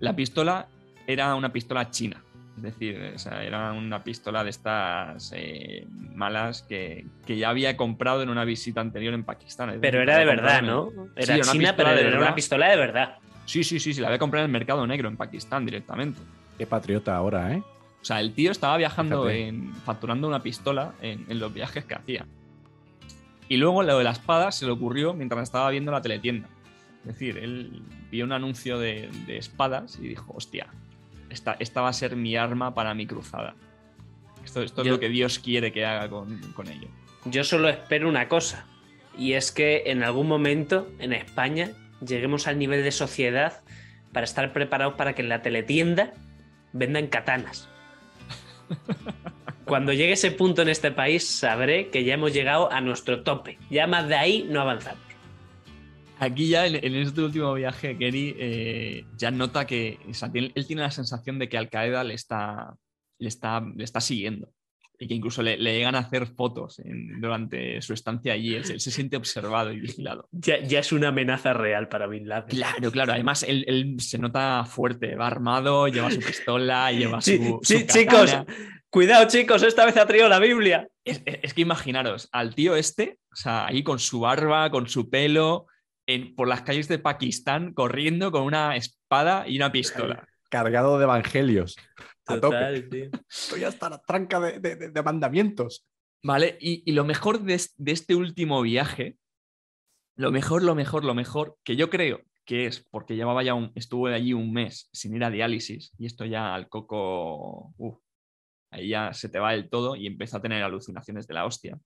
La pistola era una pistola china. Es decir, o sea, era una pistola de estas eh, malas que, que ya había comprado en una visita anterior en Pakistán. Pero era de verdad, en- ¿no? Era china, pero era una pistola de verdad. Sí, sí, sí, sí, la había comprado en el mercado negro en Pakistán directamente. Qué patriota ahora, ¿eh? O sea, el tío estaba viajando, Fíjate. en, facturando una pistola en, en los viajes que hacía. Y luego lo de la espada se le ocurrió mientras estaba viendo la teletienda. Es decir, él vio un anuncio de, de espadas y dijo, hostia, esta, esta va a ser mi arma para mi cruzada. Esto, esto es lo que Dios quiere que haga con, con ello. Yo solo espero una cosa, y es que en algún momento en España lleguemos al nivel de sociedad para estar preparados para que en la teletienda vendan katanas. <laughs> Cuando llegue ese punto en este país, sabré que ya hemos llegado a nuestro tope. Ya más de ahí no avanzamos. Aquí ya en, en este último viaje, Kerry eh, ya nota que o sea, tiene- él tiene la sensación de que Al Qaeda le está, le está, le está siguiendo y que incluso le, le llegan a hacer fotos en- durante su estancia allí. Él, se- él se siente observado y vigilado. Ya, ya es una amenaza real para Bin Laden. Claro, claro. Además, él, él se nota fuerte, va armado, lleva su pistola, <laughs> lleva su. Sí, su sí, chicos, cuidado chicos, esta vez ha traído la Biblia. Es, es- es que imaginaros al tío este, o sea, ahí con su barba, con su pelo, en- por las calles de Pakistán, corriendo con una espada y una pistola. Cargado de evangelios. A tope. Total, tío. <laughs> Estoy hasta la tranca de, de- de- mandamientos. ¿Vale? Y, y lo mejor de, de este último viaje, lo mejor, lo mejor, lo mejor, que yo creo que es porque llevaba ya un, estuvo allí un mes sin ir a diálisis y esto ya al coco, ahí ya se te va del todo y empieza a tener alucinaciones de la hostia,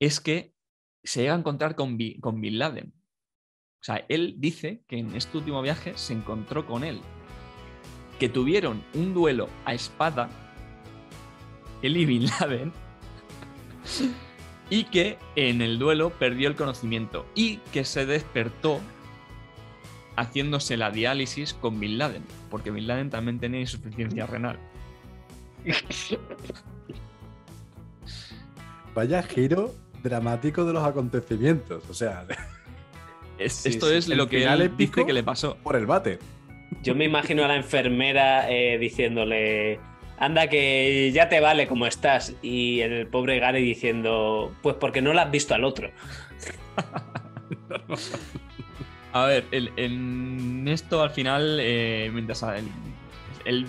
es que se llega a encontrar con, Bi- con Bin Laden. O sea, él dice que en este último viaje se encontró con él, que tuvieron un duelo a espada, él y Bin Laden, y que en el duelo perdió el conocimiento y que se despertó haciéndose la diálisis con Bin Laden, porque Bin Laden también tenía insuficiencia renal. Vaya giro dramático de los acontecimientos. O sea, Es- <laughs> Sí, esto es lo que él épico. dice que le pasó. por el bate. Yo me imagino a la enfermera eh, diciéndole, anda que ya te vale como estás. Y el pobre Gary diciendo, pues porque no lo has visto al otro. <laughs> A ver, en esto al final, eh, mientras él,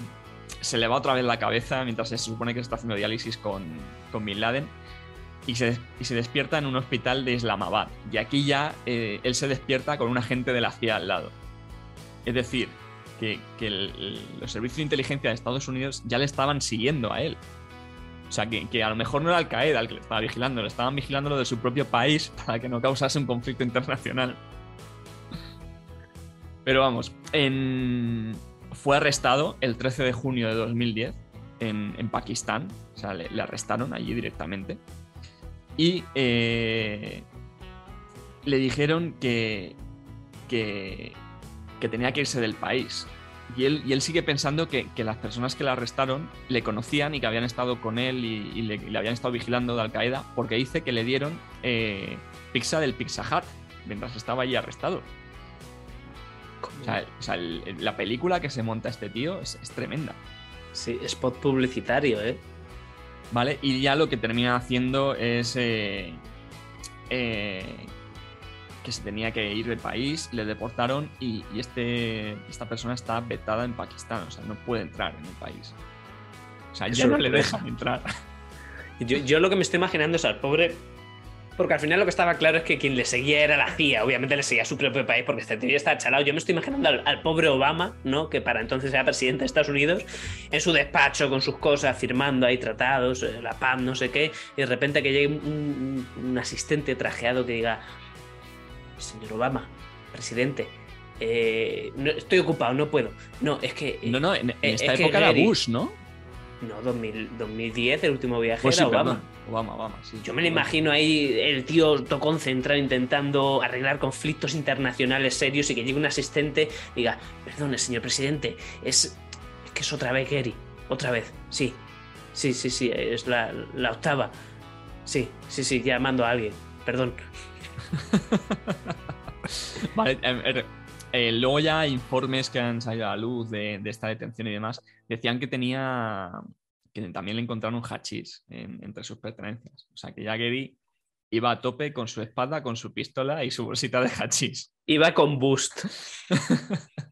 se le va otra vez la cabeza mientras se supone que está haciendo diálisis con, con Bin Laden y se, y se despierta en un hospital de Islamabad. Y aquí ya eh, él se despierta con un agente de la CIA al lado. Es decir, que, los servicios de inteligencia de Estados Unidos ya le estaban siguiendo a él. O sea, que, a lo mejor no era Al Qaeda el que le estaba vigilando, le estaban vigilando lo de su propio país <laughs> para que no causase un conflicto internacional. Pero vamos, fue arrestado el 13 de junio de 2010 en, Pakistán. O sea, le, le arrestaron allí directamente. Y eh, le dijeron que, que, que tenía que irse del país. Y él, y él sigue pensando que, que las personas que le arrestaron le conocían y que habían estado con él y, y le, y le habían estado vigilando de Al Qaeda, porque dice que le dieron eh, pizza del Pizza Hut mientras estaba allí arrestado. O sea, o sea, el- la película que se monta este tío es, es tremenda. Sí, spot publicitario, ¿eh? ¿Vale? Y ya lo que termina haciendo es eh, eh, que se tenía que ir del país, le deportaron y, y este, esta persona está vetada en Pakistán, o sea, no puede entrar en el país. O sea, Qué ya no le dejan entrar. <laughs> Yo, yo lo que me estoy imaginando es al pobre. Porque al final lo que estaba claro es que quien le seguía era la CIA. Obviamente le seguía su propio país porque este tío ya está chalado. Yo me estoy imaginando al, al pobre Obama, ¿no? Que para entonces era presidente de Estados Unidos, en su despacho con sus cosas, firmando ahí tratados, eh, la PAM, no sé qué. Y de repente que llegue un, un- un asistente trajeado que diga: Señor Obama, presidente, eh, no- estoy ocupado, no puedo. No, es que. eh, No, no, en, en Eh, esta es época era Bush, ¿no? no, 2000 2010, el último viaje Pues sí, era Obama. Obama, Obama, sí. Yo me lo imagino ahí el tío todo concentrado intentando arreglar conflictos internacionales serios y que llegue un asistente y diga, perdone, señor presidente, es, es que es otra vez Gary, otra vez, sí, sí, sí, sí, es la, la octava, sí, sí, sí, llamando a alguien, perdón. <laughs> Vale, eh, luego ya informes que han salido a la luz de, de esta detención y demás decían que tenía que también le encontraron un hachís en- entre sus pertenencias. O sea que ya Gary iba a tope con su espada, con su pistola y su bolsita de hachís. Iba con Boost. <laughs>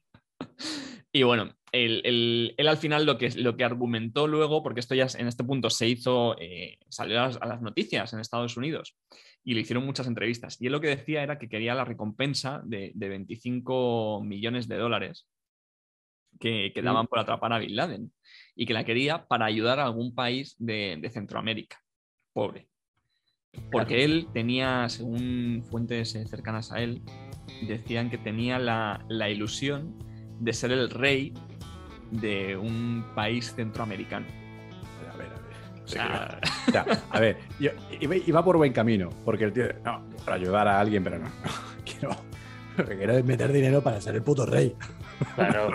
Y bueno, él, él- él al final lo que, lo que argumentó luego, porque esto ya en este punto se hizo, eh, salió a las, a las noticias en Estados Unidos y le hicieron muchas entrevistas. Y él lo que decía era que quería la recompensa de, de 25 millones de dólares que, que daban por atrapar a Bin Laden y que la quería para ayudar a algún país de, de Centroamérica, pobre. Porque él tenía, según fuentes eh, cercanas a él, decían que tenía la, la ilusión de ser el rey de un país centroamericano. O sea, <laughs> O sea, a ver, yo- iba, iba por buen camino, porque el tío, no, para ayudar a alguien, pero no, no, <laughs> quiero, quiero meter dinero para ser el puto rey. Claro.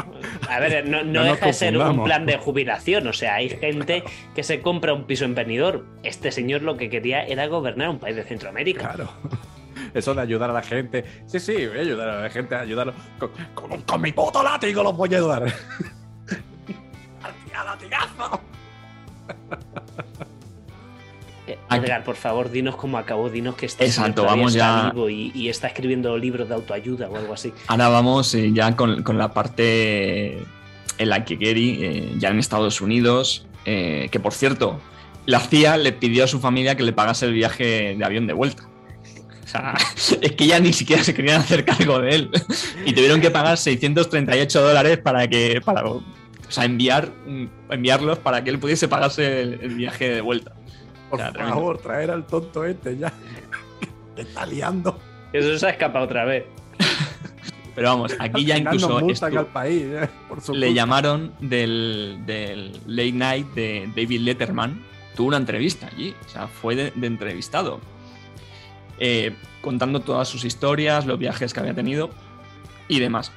A ver, no, <laughs> no deja de ser un plan de jubilación. O sea, hay gente que se compra un piso en Benidorm. Este señor lo que quería era gobernar un país de Centroamérica. Claro. Eso de ayudar a la gente. Sí, sí, voy a ayudar a la gente, a ayudarlo. Con, con- con mi puto látigo los voy a ayudar. ¡Hostia, latigazo! Edgar, por favor, dinos cómo acabó. Dinos que señor Exacto, vamos está ya- vivo y, y está escribiendo libros de autoayuda o algo así. ahora vamos eh, ya con, con la parte en la que Gary, eh, ya en Estados Unidos, eh, que por cierto, la CIA le pidió a su familia que le pagase el viaje de avión de vuelta. O sea, <laughs> es que ya ni siquiera se querían hacer cargo de él. <laughs> Y tuvieron que pagar 638 dólares para que. Para, o sea, enviar, enviarlos para que él pudiese pagarse el, el viaje de vuelta. Por Ya, tremendo. favor, traer al tonto este ya. <laughs> Que está liando. Eso se ha escapado otra vez. <laughs> Pero vamos, aquí ya incluso al país, eh, por su le culpa. llamaron del, del Late Night de David Letterman. Tuvo una entrevista allí, o sea, fue de, de entrevistado. Eh, contando todas sus historias, los viajes que había tenido y demás.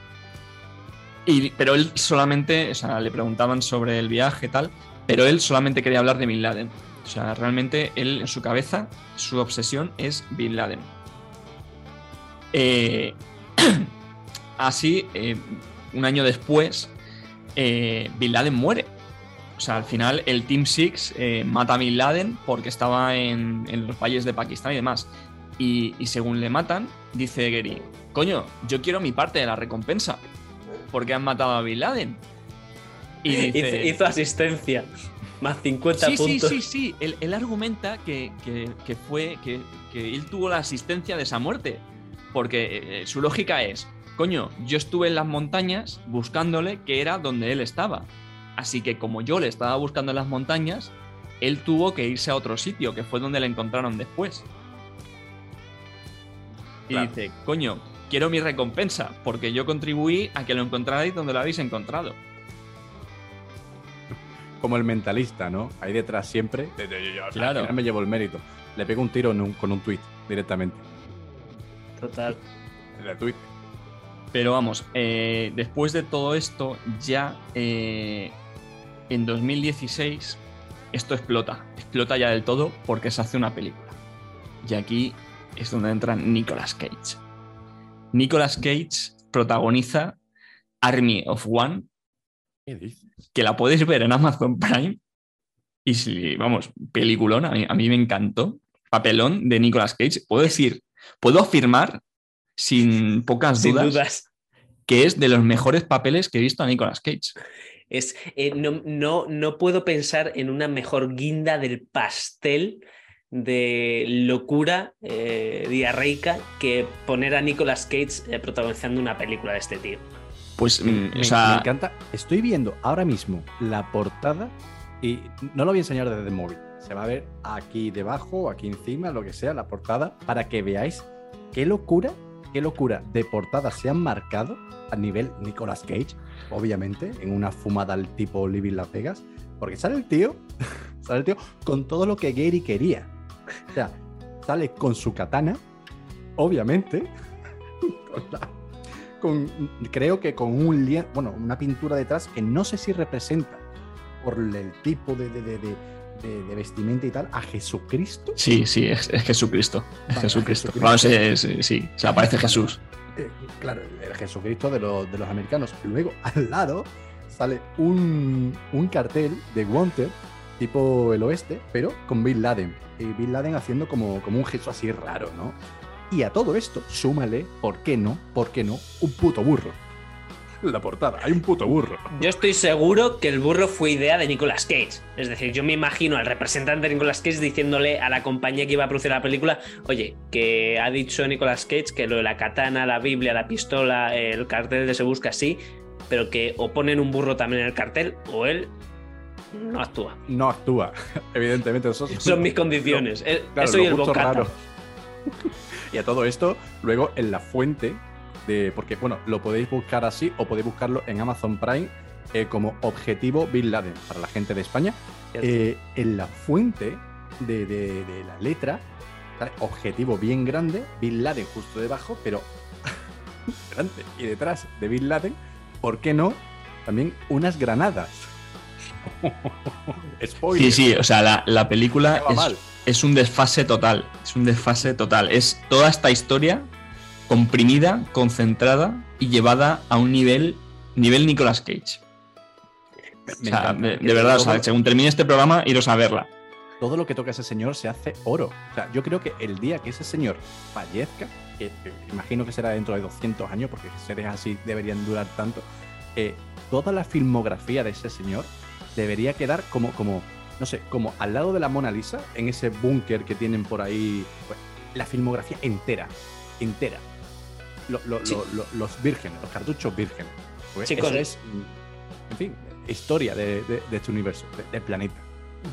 Y, pero él solamente, o sea, le preguntaban sobre el viaje y tal, pero él solamente quería hablar de Bin Laden. O sea, realmente él en su cabeza, su obsesión es Bin Laden. Eh, <clears throat> así, eh, un año después, eh, Bin Laden muere. O sea, al final el Team Six mata a Bin Laden porque estaba en, en los valles de Pakistán y demás. Y, y según le matan, dice Gary, coño, yo quiero mi parte de la recompensa porque han matado a Bin Laden. Y <laughs> dice, Hizo, hizo asistencia. Más 50 sí, sí, puntos. sí, sí. Él, él argumenta que, que- que fue que, que él tuvo la asistencia de esa muerte. Porque eh, su lógica es, coño, yo estuve en las montañas buscándole que era donde él estaba. Así que como yo le estaba buscando en las montañas, él tuvo que irse a otro sitio, que fue donde le encontraron después. Y Claro. dice, coño, quiero mi recompensa, porque yo contribuí a que lo encontrarais donde lo habéis encontrado. Como el mentalista, ¿no? Ahí detrás siempre. de- de- yo- yo- al Claro. final me llevo el mérito. Le pego un tiro en un- con un tweet directamente. Total. El tweet. Pero vamos, eh, después de todo esto, ya eh, en 2016 esto explota. Explota ya del todo porque se hace una película. Y aquí es donde entra Nicolas Cage. Nicolas Cage protagoniza Army of One, ¿Qué dices? que la puedes ver en Amazon Prime. Y si, vamos, peliculón, a mí, a mí me encantó. Papelón de Nicolas Cage. Puedo decir, puedo afirmar sin pocas Sin dudas, dudas. que es de los mejores papeles que he visto a Nicolas Cage. Es, eh, no, no, no puedo pensar en una mejor guinda del pastel de locura eh, diarreica que poner a Nicolas Cage eh, protagonizando una película de este tío. Pues, mm, Me, o me sea, encanta. Estoy viendo ahora mismo la portada y no lo voy a enseñar desde el móvil. Se va a ver aquí debajo, aquí encima, lo que sea, la portada, para que veáis qué locura, qué locura de portada se han marcado a nivel Nicolas Cage, obviamente, en una fumada al tipo Living Las Vegas, porque sale el tío, <laughs> sale el tío con todo lo que Gary quería. O sea, sale con su katana, obviamente, <laughs> con la- con, creo que con un lie- bueno, una pintura detrás que no sé si representa por el tipo de, de- de- de- vestimenta y tal a Jesucristo. sí, sí, es, es Jesucristo. Es Vale, Jesucristo. Jesucristo. Vamos, es- es- sí, se aparece Jesús. Eh, claro, el Jesucristo de, los- de los americanos. Luego al lado sale un, un cartel de Wanted, tipo el oeste, pero con Bin Laden. Y Bin Laden haciendo como, como un gesto así raro, ¿no? Y a todo esto, súmale, ¿por qué no? ¿Por qué no? Un puto burro. la portada. Hay un puto burro. Yo estoy seguro que el burro fue idea de Nicolas Cage. Es decir, yo me imagino al representante de Nicolas Cage diciéndole a la compañía que iba a producir la película, oye, que ha dicho Nicolas Cage que lo de la katana, la Biblia, la pistola, el cartel de Se Busca así, pero que o ponen un burro también en el cartel o él no actúa. No actúa. <laughs> Evidentemente, esos Son mis condiciones. Eh, Claro, Soy el bocata. <laughs> y a todo esto, luego en la fuente de. Porque, bueno, lo podéis buscar así o podéis buscarlo en Amazon Prime eh, como Objetivo Bin Laden para la gente de España. Eh, en la fuente de, de- de la letra, ¿vale? objetivo bien grande, Bin Laden justo debajo, pero <laughs> delante y detrás de Bin Laden, ¿por qué no? También unas granadas. <laughs> Spoiler. Sí, sí, o sea, la, la película es, mal. Es un desfase total. Es un desfase total. Es toda esta historia comprimida, concentrada y llevada a un nivel, nivel Nicolas Cage. O sea, de, de verdad, o sea, según termine este programa, iros a verla. todo lo que toca ese señor se hace oro. O sea, yo creo que el día que ese señor fallezca, que que imagino que será dentro de 200 años, porque seres así deberían durar tanto, eh, toda la filmografía de ese señor debería quedar como, como, no sé, como al lado de la Mona Lisa, en ese búnker que tienen por ahí, pues, la filmografía entera, entera. Lo- lo- Sí. lo- lo- los vírgenes, los cartuchos vírgenes. Pues Chicos, eso es, en fin, historia de, de- de este universo, de- del planeta.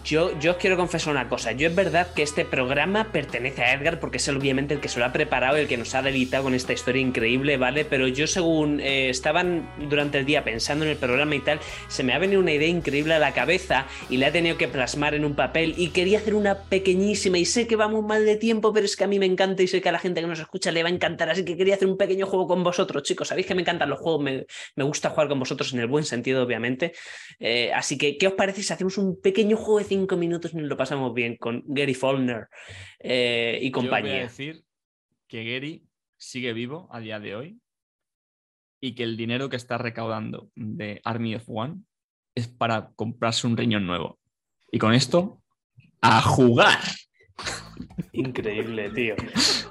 Yo, yo os quiero confesar una cosa. Yo es verdad que este programa pertenece a Edgar porque es obviamente el que se lo ha preparado el que nos ha deleitado con esta historia increíble, ¿vale? Pero yo según eh, estaban durante el día pensando en el programa y tal, se me ha venido una idea increíble a la cabeza y la he tenido que plasmar en un papel y quería hacer una pequeñísima y sé que vamos mal de tiempo, pero es que a mí me encanta y sé que a la gente que nos escucha le va a encantar, así que quería hacer un pequeño juego con vosotros, chicos. Sabéis que me encantan los juegos, me, me gusta jugar con vosotros en el buen sentido, obviamente. Eh, así que, ¿qué os parece si hacemos un pequeño juego de cinco minutos nos lo pasamos bien con Gary Faulkner eh, y Yo voy a compañía? decir que Gary sigue vivo a día de hoy y que el dinero que está recaudando de Army of One es para comprarse un riñón nuevo. Y con esto, a jugar. Increíble, tío. <laughs>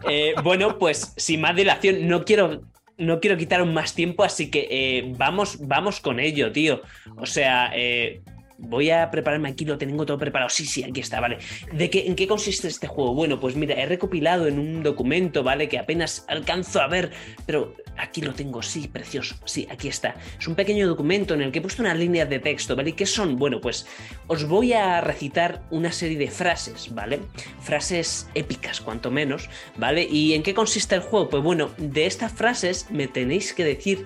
Eh, bueno, pues sin más dilación, no quiero, no quiero quitaros más tiempo, así que eh, vamos, vamos con ello, tío. O sea, eh, voy a prepararme aquí, lo tengo todo preparado. Sí, sí, aquí está, vale. ¿De qué, ¿En qué consiste este juego? Bueno, pues mira, he recopilado en un documento, ¿vale? Que apenas alcanzo a ver, pero aquí lo tengo, sí, precioso. Sí, aquí está. Es un pequeño documento en el que he puesto unas líneas de texto, ¿vale? ¿Y qué son? Bueno, pues os voy a recitar una serie de frases, ¿vale? Frases épicas, cuanto menos, ¿vale? ¿Y en qué consiste el juego? Pues bueno, de estas frases me tenéis que decir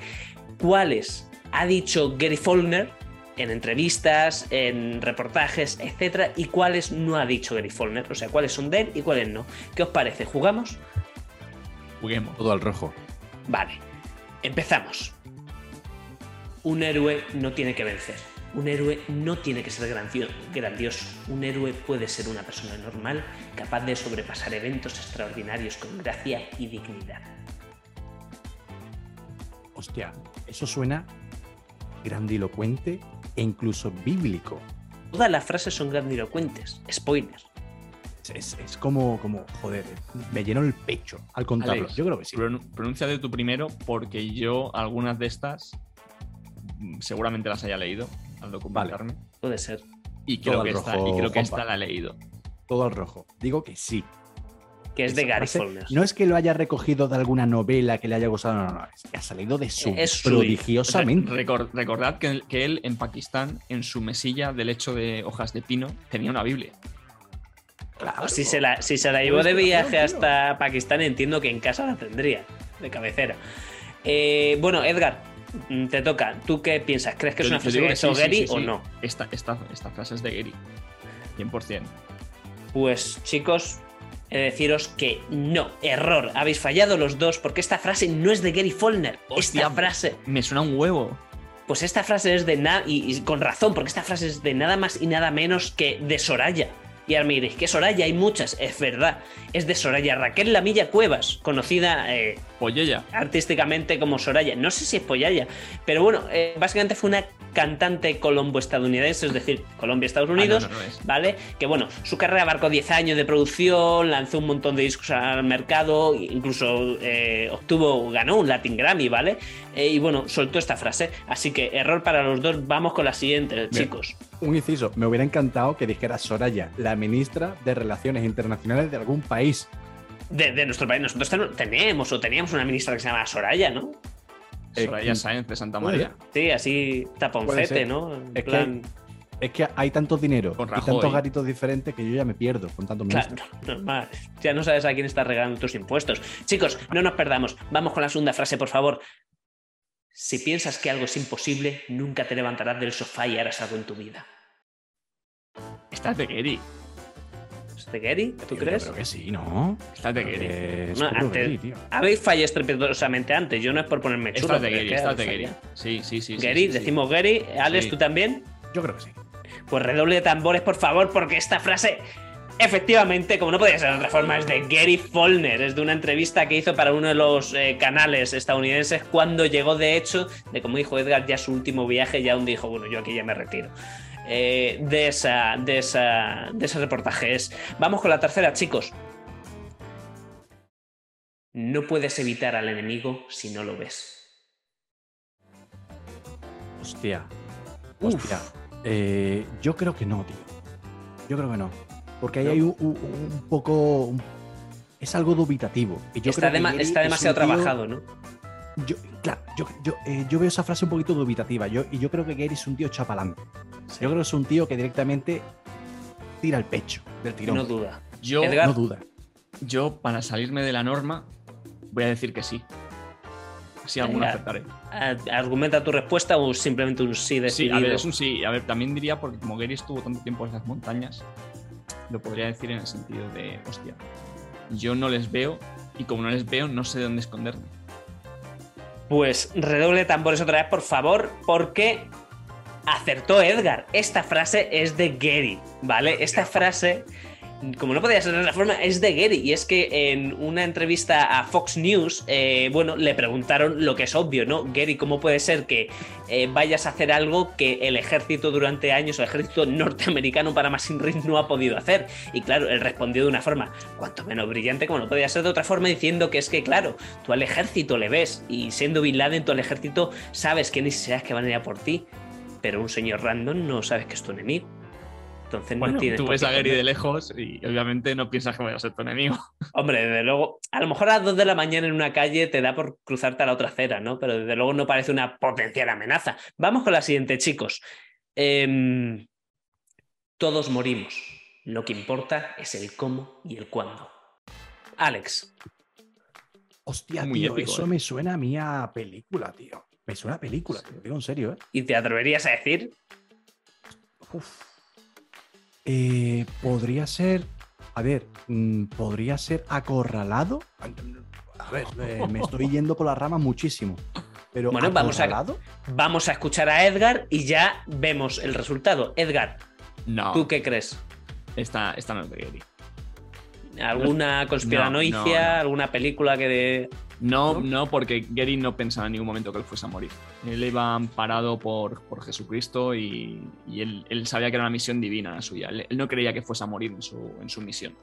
cuáles ha dicho Gary Faulkner en entrevistas, en reportajes, etcétera, y cuáles no ha dicho Gary Faulkner, o sea, cuáles son de él y cuáles no. ¿Qué os parece? ¿Jugamos? Juguemos. Todo al rojo. Vale, empezamos. Un héroe no tiene que vencer. Un héroe no tiene que ser grandio- grandioso. Un héroe puede ser una persona normal, capaz de sobrepasar eventos extraordinarios con gracia y dignidad. Hostia, eso suena grandilocuente e incluso bíblico. Todas las frases son grandilocuentes. Spoiler. Es, es- es como, como, joder, me llenó el pecho al contarlo. Alex, Yo creo que sí. Pron- Pronúnciate tú primero porque yo algunas de estas mm, seguramente las haya leído al documentarme. Puede ser. Y Todo creo, que esta, rojo, y creo que esta la he leído. Todo al rojo. Digo que sí. Que es de Gary frase Faulkner. No es que lo haya recogido de alguna novela que le haya gustado, no, no, no. Es que ha salido de su Es prodigiosamente. Re- recor- recordad que, que él en Pakistán, en su mesilla del lecho de hojas de pino, tenía una Biblia. Claro. Si se la, si se la llevó de viaje hasta Pakistán, entiendo que en casa la tendría, de cabecera. Eh, bueno, Edgar, mm, te toca. ¿Tú qué piensas? ¿Crees que es una frase que sí, Gary sí, o no? Esta, esta, esta frase es de Gary. 100%. Pues chicos, de deciros que no, error, habéis fallado los dos porque esta frase no es de Gary. Hostia. Esta frase, Me suena un huevo. pues esta frase es de nada, y, y con razón, porque esta frase es de nada más y nada menos que de Soraya. Y ahora me diréis, que Soraya hay muchas, es verdad. Es de Soraya Raquel Lamilla Cuevas, conocida eh, artísticamente como Soraya. No sé si es Pollaya, pero bueno, eh, básicamente fue una cantante colombo-estadounidense, es decir, Colombia-Estados Unidos, Ah, no, no, no es. ¿vale? Que bueno, su carrera abarcó 10 años de producción, lanzó un montón de discos al mercado, incluso eh, obtuvo, ganó un Latin Grammy, ¿vale? Eh, y bueno, soltó esta frase. Así que error para los dos, vamos con la siguiente, chicos. Un inciso, me hubiera encantado que dijera Soraya, la ministra de Relaciones Internacionales de algún país. De, de nuestro país, nosotros ten- tenemos o teníamos una ministra que se llama Soraya, ¿no? Eh, Soraya Sáenz de Santa María. Sí, así taponcete. ¿no? En Es que Es que hay tanto dinero y tantos garitos diferentes que yo ya me pierdo con tanto Claro, ministro. <laughs> normal. Ya no sabes a quién estás regalando tus impuestos. Chicos, no nos perdamos. Vamos con la segunda frase, por favor. Si piensas que algo es imposible, nunca te levantarás del sofá y harás algo en tu vida. Esta es de Gary. ¿Es de Gary? ¿Tú Yo crees? creo que sí, ¿no? Esta es de Gary. Es No, antes- Gary, tío. Habéis fallado estrepitosamente antes. Yo no es por ponerme chulo. es de Gary, que esta es de Gary. Sí, sí, sí. Gary, sí, sí. decimos Gary. Alex. ¿tú también? Yo creo que sí. Pues redoble de tambores, por favor, porque esta frase, efectivamente, como no podía ser de otra forma, es de Gary Follner. Es de una entrevista que hizo para uno de los eh, canales estadounidenses cuando llegó, de hecho, de como dijo Edgar, ya su último viaje, ya donde dijo, bueno, yo aquí ya me retiro. Eh, de, esa, de, esa, de ese reportaje es. Vamos con la tercera, chicos. No puedes evitar al enemigo si no lo ves. Hostia. Hostia. Eh, yo creo que no, tío. Yo creo que no. Porque ahí hay un, un- un poco. un- es algo dubitativo. Y yo está creo que está es demasiado tío- trabajado, ¿no? Yo, claro, yo, yo, eh, yo veo esa frase un poquito dubitativa. Yo, y yo creo que Gary es un tío chapalante. Yo creo que es un tío que directamente tira el pecho del tirón. No duda. Yo, Edgar. No duda. yo, para salirme de la norma, voy a decir que sí. Sí, alguna aceptaré. ¿A- ¿Argumenta tu respuesta o simplemente un sí Sí, decidido? a ver, es un sí. A ver, también diría, porque como Gary estuvo tanto tiempo en las montañas, lo podría decir en el sentido de, hostia, yo no les veo y como no les veo, no sé dónde esconderme. Pues redoble tambores otra vez, por favor, porque acertó Edgar. Esta frase es de Gary, ¿vale? Esta frase, como no podía ser de otra forma, es de Gary. Y es que en una entrevista a Fox News, eh, bueno, le preguntaron lo que es obvio, ¿no? Gary, ¿cómo puede ser que eh, vayas a hacer algo que el ejército durante años, el ejército norteamericano para más Ring no ha podido hacer? Y claro, él respondió de una forma cuanto menos brillante, como no podía ser de otra forma, diciendo que es que, claro, tú al ejército le ves y siendo Bin Laden, tú al ejército sabes que ni seas que van a ir a por ti, pero un señor random no sabes que es tu enemigo. Entonces Bueno, no tienes tú ves a Gary de lejos y obviamente no piensas que vaya a ser tu enemigo. <laughs> Hombre, desde luego, a lo mejor a las 2 de la mañana en una calle te da por cruzarte a la otra acera, ¿no? Pero desde luego no parece una potencial amenaza. Vamos con la siguiente, chicos. Em, todos morimos. Lo que importa es el cómo y el cuándo. Alex, Hostia, Muy tío, épico, eso eh. me suena a mí a película, tío. Me suena a película, te lo digo en serio, ¿eh? ¿y te atreverías a decir? Uf. Eh, podría ser. A ver, mm, podría ser acorralado. A ver, eh, me estoy <laughs> yendo por las ramas muchísimo. Pero Bueno, vamos a- acorralado. Vamos a escuchar a Edgar y ya vemos el resultado. Edgar, No, ¿tú qué crees? esta, esta no es de Gary. ¿Alguna conspiranoicia? no, no. ¿Alguna película que de... No, ¿No? porque Gary no pensaba en ningún momento que él fuese a morir. Él iba amparado por, por Jesucristo y, y él, él sabía que era una misión divina la suya. Él, él no creía que fuese a morir en su, en su misión.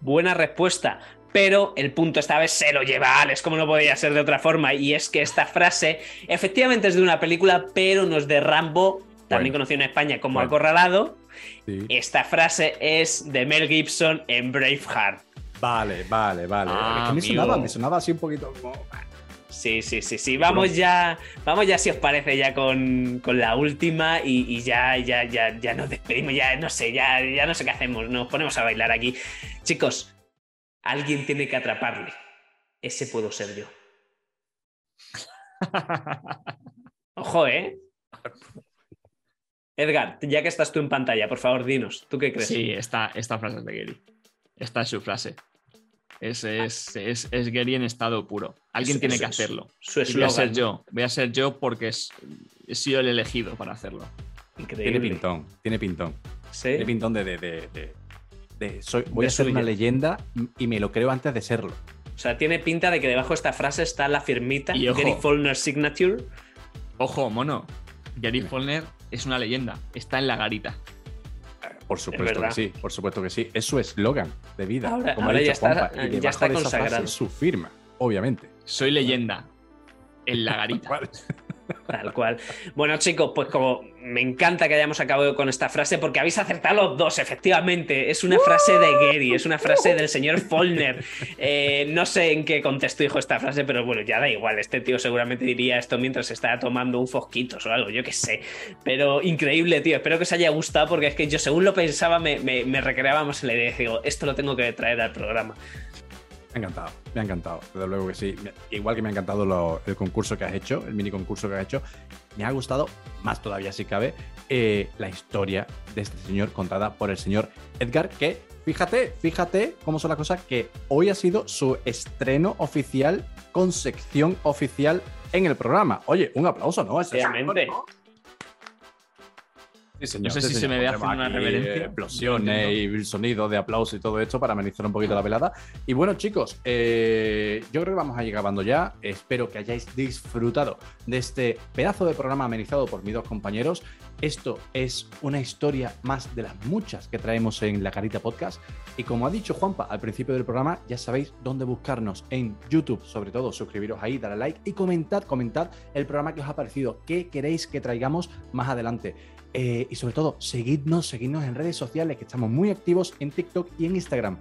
Buena respuesta, pero el punto esta vez se lo lleva Alex, como no podía ser de otra forma, y es que esta frase efectivamente es de una película, pero no es de Rambo, también Bueno. conocido en España como Bueno. Acorralado. Sí. Esta frase es de Mel Gibson en Braveheart. Vale, vale, vale. Ah, es que me amigo. sonaba, me sonaba así un poquito como. Sí, sí, sí, sí. Vamos ya, vamos ya si os parece ya con, con la última y, y ya, ya, ya, ya nos despedimos, ya no sé, ya, ya no sé qué hacemos, nos ponemos a bailar aquí. Chicos, alguien tiene que atraparle. Ese puedo ser yo. <laughs> Ojo, ¿eh? Edgar, ya que estás tú en pantalla, por favor, dinos, ¿tú qué crees? Sí, esta, esta frase es de Gary. Esta es su frase. Es, es, es, es Gary en estado puro. Alguien tiene que hacerlo. Su Y voy a ser yo. Voy a ser yo porque es- he sido el elegido para hacerlo. Tiene Increíble. pintón, tiene pintón. ¿Sí? Tiene pintón de, de, de, de- de soy, voy De a ser una leyenda y me lo creo antes de serlo. O sea, tiene pinta de que debajo de esta frase está la firmita, Y ojo. Gary Follner Signature. Ojo, mono. Gary Follner es una leyenda. Está en la garita. Por supuesto que sí, por supuesto que sí. Es su eslogan de vida. Ahora- como ha ahora dicho ya está- Juanpa, y ya está de esa frase consagrado. su firma, obviamente. Soy leyenda. En la garita. Tal cual. Bueno, chicos, pues como me encanta que hayamos acabado con esta frase, porque habéis acertado los dos, efectivamente. Es una frase de Gary, es una frase del señor Follner. Eh, no sé en qué contexto dijo esta frase, pero bueno, ya da igual. Este tío seguramente diría esto mientras estaba tomando un fosquitos o algo, yo qué sé. Pero increíble, tío. Espero que os haya gustado, porque es que yo, según lo pensaba, me, me, en la idea. Digo, esto lo tengo que traer al programa. Ha encantado, me ha encantado, desde luego que sí. Igual que me ha encantado lo- el concurso que has hecho, el mini concurso que has hecho, me ha gustado más todavía si cabe eh, la historia de este señor contada por el señor Edgar, que fíjate, fíjate cómo son las cosas, que hoy ha sido su estreno oficial con sección oficial en el programa. Oye, un aplauso, ¿no? Ese señor, ¿no? Sí, señor, No sé sí, si se me ve haciendo una reverencia. Explosiones y sonido de aplauso y todo esto para amenizar un poquito la velada. Y bueno, chicos, eh, yo creo que vamos a ir acabando ya. Espero que hayáis disfrutado de este pedazo de programa amenizado por mis dos compañeros. Esto es una historia más de las muchas que traemos en La Carita Podcast. Y como ha dicho Juanpa al principio del programa, ya sabéis dónde buscarnos en YouTube. Sobre todo, suscribiros ahí, darle like y comentad, comentad el programa que os ha parecido. ¿Qué queréis que traigamos más adelante? Eh, y sobre todo, seguidnos, seguidnos en redes sociales, que estamos muy activos en TikTok y en Instagram.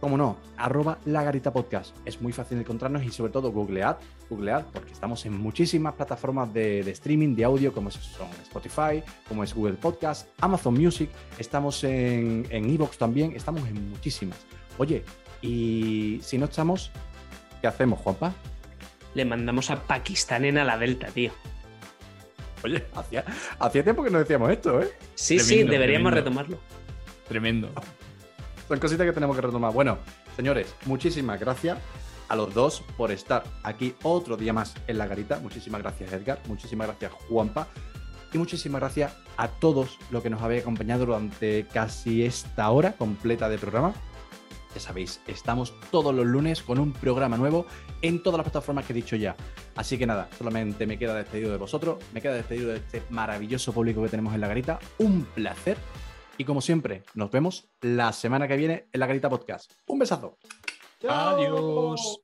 Como no, arroba la garita podcast. Es muy fácil encontrarnos y sobre todo googlead, googlead, porque estamos en muchísimas plataformas de, streaming, de audio, como son Spotify, como es Google Podcast, Amazon Music, estamos en Evox también, estamos en muchísimas. Oye, y si no estamos, ¿qué hacemos, Juanpa? Le mandamos a Pakistán en la Delta, tío. Oye, <laughs> hacía, hacía tiempo que no decíamos esto, ¿eh? Sí, sí, deberíamos tremendo. retomarlo. Tremendo. Son cositas que tenemos que retomar. Bueno, señores, muchísimas gracias a los dos por estar aquí otro día más en la garita. Muchísimas gracias, Edgar. Muchísimas gracias, Juanpa. Y muchísimas gracias a todos los que nos habéis acompañado durante casi esta hora completa de programa. Ya sabéis, estamos todos los lunes con un programa nuevo en todas las plataformas que he dicho ya. Así que nada, solamente me queda despedido de vosotros, me queda despedido de este maravilloso público que tenemos en la garita. Un placer. Y como siempre, nos vemos la semana que viene en la Garita Podcast. Un besazo. Adiós.